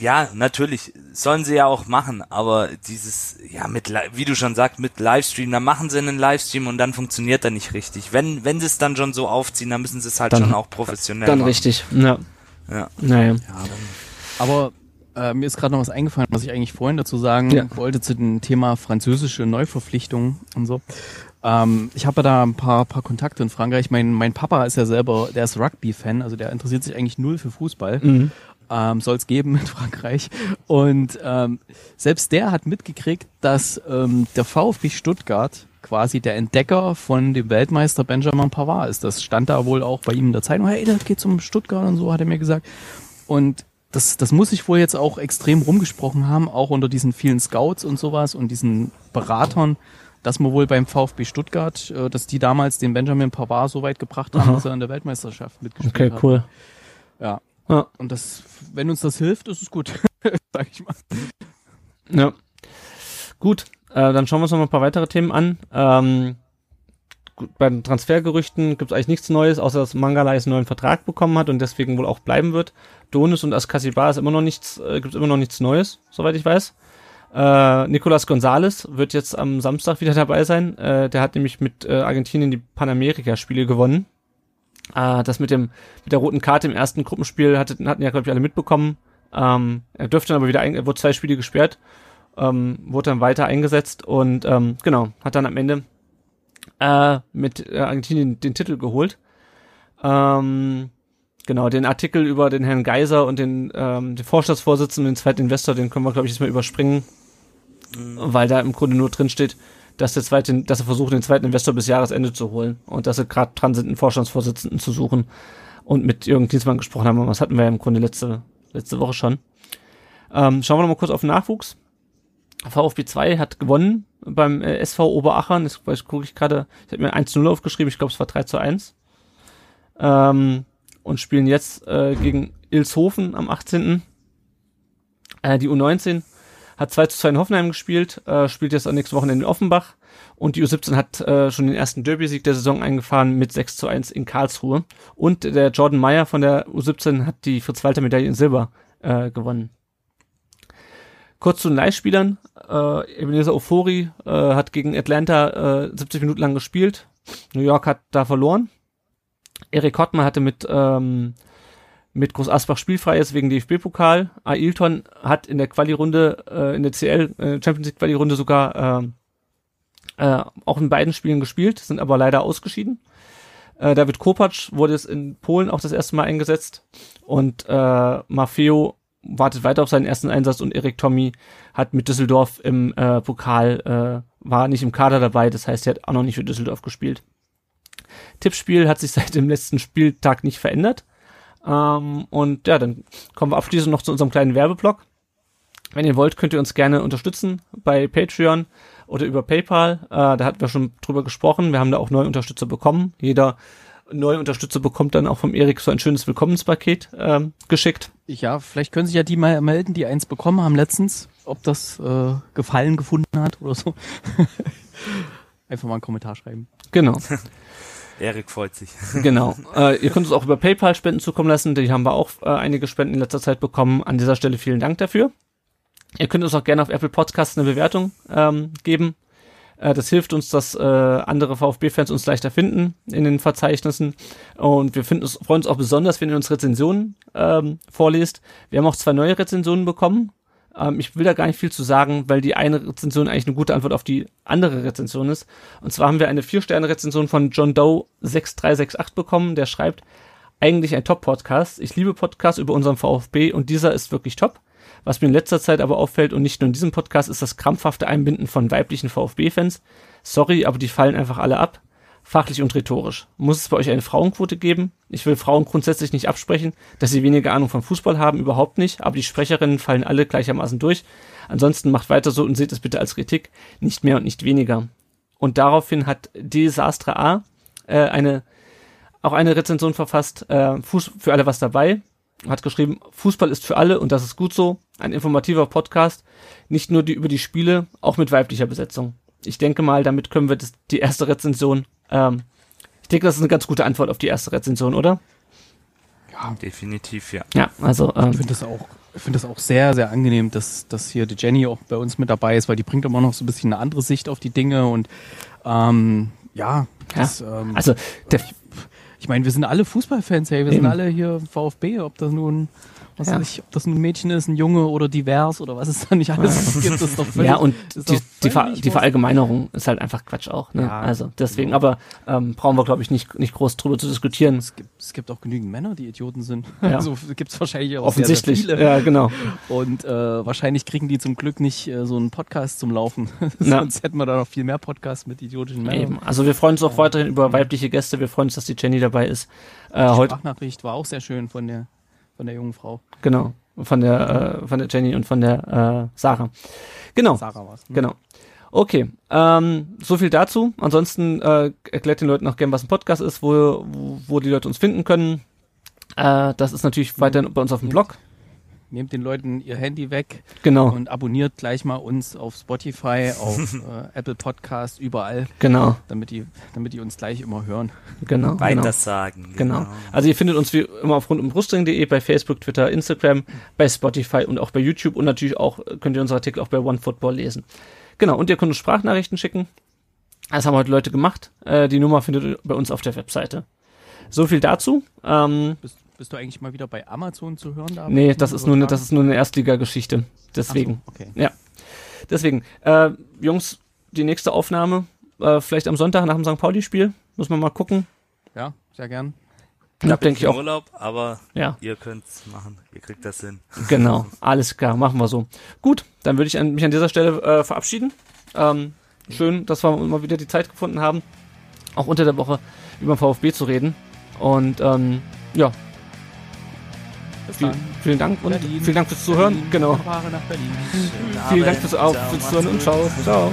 ja, natürlich sollen sie ja auch machen, aber dieses ja mit wie du schon sagst mit Livestream, dann machen sie einen Livestream und dann funktioniert er nicht richtig. Wenn wenn sie es dann schon so aufziehen, dann müssen sie es halt dann, schon auch professionell dann machen. richtig. Ja. Ja. Naja. Ja, aber äh, mir ist gerade noch was eingefallen, was ich eigentlich vorhin dazu sagen ja. wollte zu dem Thema französische Neuverpflichtung und so. Ähm, ich habe da ein paar, paar Kontakte in Frankreich. Mein, mein Papa ist ja selber, der ist Rugby-Fan, also der interessiert sich eigentlich null für Fußball. Mhm. Ähm, Soll es geben in Frankreich. Und ähm, selbst der hat mitgekriegt, dass ähm, der VfB Stuttgart quasi der Entdecker von dem Weltmeister Benjamin Pavard ist. Das stand da wohl auch bei ihm in der Zeitung. Hey, das geht zum Stuttgart und so, hat er mir gesagt. Und das, das muss sich wohl jetzt auch extrem rumgesprochen haben, auch unter diesen vielen Scouts und sowas und diesen Beratern, dass man wohl beim VfB Stuttgart, äh, dass die damals den Benjamin Pavard so weit gebracht haben, Aha. dass er in der Weltmeisterschaft mitgespielt okay, hat. Okay, cool. Ja. ja. Und das, wenn uns das hilft, ist es gut, sag ich mal. Ja. Gut, äh, dann schauen wir uns noch mal ein paar weitere Themen an. Ähm, bei den Transfergerüchten gibt es eigentlich nichts Neues, außer dass Mangala jetzt einen neuen Vertrag bekommen hat und deswegen wohl auch bleiben wird. Donis und Askasibar ist immer noch nichts, äh, gibt immer noch nichts Neues, soweit ich weiß. Äh, Nicolas Gonzalez wird jetzt am Samstag wieder dabei sein. Äh, der hat nämlich mit äh, Argentinien die Panamerika-Spiele gewonnen. Äh, das mit dem mit der roten Karte im ersten Gruppenspiel hatten, hatten ja glaube ich alle mitbekommen. Ähm, er dürfte dann aber wieder, ein, er wurde zwei Spiele gesperrt, ähm, wurde dann weiter eingesetzt und ähm, genau hat dann am Ende äh, mit äh, Argentinien den Titel geholt. Ähm, genau, den Artikel über den Herrn Geiser und den, ähm, den Vorstandsvorsitzenden, den zweiten Investor, den können wir, glaube ich, jetzt mal überspringen, mhm. weil da im Grunde nur drin steht, dass der zweite, dass er versucht, den zweiten Investor bis Jahresende zu holen und dass sie gerade dran sind, einen Vorstandsvorsitzenden zu suchen und mit Jürgen Dienstmann gesprochen haben. Das hatten wir ja im Grunde letzte, letzte Woche schon. Ähm, schauen wir noch mal kurz auf den Nachwuchs. VfB 2 hat gewonnen beim äh, SV Oberachern. Das, das gucke ich gerade, ich habe mir 1-0 aufgeschrieben, ich glaube es war 3 zu 1. Ähm, und spielen jetzt äh, gegen Ilshofen am 18. Äh, die U19 hat 2 zu 2 in Hoffenheim gespielt, äh, spielt jetzt am nächsten Wochenende in Offenbach. Und die U17 hat äh, schon den ersten Derby-Sieg der Saison eingefahren mit 6 zu 1 in Karlsruhe. Und der Jordan Meyer von der U17 hat die Fritz-Walter-Medaille in Silber äh, gewonnen. Kurz zu den Leihspielern. Äh, Ebenezer Ofori äh, hat gegen Atlanta äh, 70 Minuten lang gespielt. New York hat da verloren. Erik Hottmann hatte mit, ähm, mit Groß Asbach spielfrei jetzt wegen DFB-Pokal. Ailton hat in der Quali-Runde, äh, in der CL äh, Champions League Quali-Runde sogar äh, äh, auch in beiden Spielen gespielt, sind aber leider ausgeschieden. Äh, David Kopacz wurde es in Polen auch das erste Mal eingesetzt und äh, Maffeo wartet weiter auf seinen ersten Einsatz und Erik Tommy hat mit Düsseldorf im äh, Pokal, äh, war nicht im Kader dabei, das heißt, er hat auch noch nicht für Düsseldorf gespielt. Tippspiel hat sich seit dem letzten Spieltag nicht verändert. Ähm, und ja, dann kommen wir abschließend noch zu unserem kleinen Werbeblock. Wenn ihr wollt, könnt ihr uns gerne unterstützen bei Patreon oder über PayPal. Äh, da hatten wir schon drüber gesprochen. Wir haben da auch neue Unterstützer bekommen. Jeder neue Unterstützer bekommt dann auch vom Erik so ein schönes Willkommenspaket ähm, geschickt. Ja, vielleicht können sich ja die mal melden, die eins bekommen haben letztens, ob das äh, Gefallen gefunden hat oder so. Einfach mal einen Kommentar schreiben. Genau. Erik freut sich. Genau. Äh, ihr könnt uns auch über PayPal Spenden zukommen lassen. Die haben wir auch äh, einige Spenden in letzter Zeit bekommen. An dieser Stelle vielen Dank dafür. Ihr könnt uns auch gerne auf Apple Podcasts eine Bewertung ähm, geben. Äh, das hilft uns, dass äh, andere VfB-Fans uns leichter finden in den Verzeichnissen. Und wir finden uns, freuen uns auch besonders, wenn ihr uns Rezensionen ähm, vorlest. Wir haben auch zwei neue Rezensionen bekommen. Ähm, ich will da gar nicht viel zu sagen, weil die eine Rezension eigentlich eine gute Antwort auf die andere Rezension ist. Und zwar haben wir eine Vier-Sterne-Rezension von John Doe 6368 bekommen, der schreibt, eigentlich ein Top-Podcast. Ich liebe Podcasts über unseren VfB und dieser ist wirklich top. Was mir in letzter Zeit aber auffällt und nicht nur in diesem Podcast, ist das krampfhafte Einbinden von weiblichen VfB-Fans. Sorry, aber die fallen einfach alle ab. fachlich und rhetorisch. Muss es bei euch eine Frauenquote geben? Ich will Frauen grundsätzlich nicht absprechen, dass sie weniger Ahnung von Fußball haben, überhaupt nicht, aber die Sprecherinnen fallen alle gleichermaßen durch. Ansonsten macht weiter so und seht es bitte als Kritik, nicht mehr und nicht weniger. Und daraufhin hat Desastre A äh, eine auch eine Rezension verfasst, äh, Fuß für alle was dabei, hat geschrieben, Fußball ist für alle und das ist gut so, ein informativer Podcast, nicht nur die über die Spiele, auch mit weiblicher Besetzung. Ich denke mal, damit können wir das, die erste Rezension, ähm, ich denke, das ist eine ganz gute Antwort auf die erste Rezension, oder? Ja, definitiv, ja. Ja, also ähm, ich finde das auch, ich finde das auch sehr, sehr angenehm, dass, dass hier die Jenny auch bei uns mit dabei ist, weil die bringt immer noch so ein bisschen eine andere Sicht auf die Dinge und ähm, ja, das, ja. Ähm, also der, ich meine, wir sind alle Fußballfans, hey, wir Eben. sind alle hier VfB, ob das nun was ja. ich, ob das ein Mädchen ist, ein Junge oder divers oder was es da nicht alles gibt, ist doch völlig, Ja, und die, die, Ver, die Verallgemeinerung ist halt einfach Quatsch auch. Ne? Ja, also deswegen, genau. aber ähm, brauchen wir, glaube ich, nicht, nicht groß drüber zu diskutieren. Es gibt, es gibt auch genügend Männer, die Idioten sind. Ja. Also gibt es wahrscheinlich auch Offensichtlich. Sehr, sehr viele. Ja, genau. Und äh, wahrscheinlich kriegen die zum Glück nicht äh, so einen Podcast zum Laufen. Sonst hätten wir da noch viel mehr Podcasts mit idiotischen Männern. Eben. Also wir freuen uns auch weiterhin über weibliche Gäste. Wir freuen uns, dass die Jenny dabei ist. Äh, die Sprachnachricht war auch sehr schön von der von der jungen Frau. Genau von der äh, von der Jenny und von der äh, Sarah. Genau. Sarah war's. Ne? Genau. Okay, ähm, so viel dazu. Ansonsten äh, erklärt den Leuten auch gerne, was ein Podcast ist, wo, wo, wo die Leute uns finden können. Äh, das ist natürlich weiterhin bei uns auf dem Blog nehmt den Leuten ihr Handy weg genau. und abonniert gleich mal uns auf Spotify, auf äh, Apple Podcast, überall. Genau. Damit die, damit die uns gleich immer hören. Genau. Weiter sagen. Genau. genau. Also ihr findet uns wie immer auf rundumbrustring.de bei Facebook, Twitter, Instagram, bei Spotify und auch bei YouTube und natürlich auch könnt ihr unsere Artikel auch bei OneFootball lesen. Genau. Und ihr könnt uns Sprachnachrichten schicken. Das haben heute Leute gemacht. Äh, die Nummer findet ihr bei uns auf der Webseite. So viel dazu. Ähm, Bist bist du eigentlich mal wieder bei Amazon zu hören? Da nee, das ist, nur eine, das ist nur eine Erstligageschichte. Deswegen. So, okay. Ja. Deswegen. Äh, Jungs, die nächste Aufnahme, äh, vielleicht am Sonntag nach dem St. Pauli-Spiel. Muss man mal gucken. Ja, sehr gern. Ich denke ich auch. Urlaub, aber ja. ihr könnt's machen. Ihr kriegt das hin. Genau, alles klar, machen wir so. Gut, dann würde ich an, mich an dieser Stelle äh, verabschieden. Ähm, schön, dass wir mal wieder die Zeit gefunden haben, auch unter der Woche über VfB zu reden. Und ähm, ja, Vielen, vielen, Dank und Berlin. vielen Dank fürs Zuhören. Berlin. Genau. Vielen Dank fürs, Auf, fürs Zuhören und ciao. Ciao.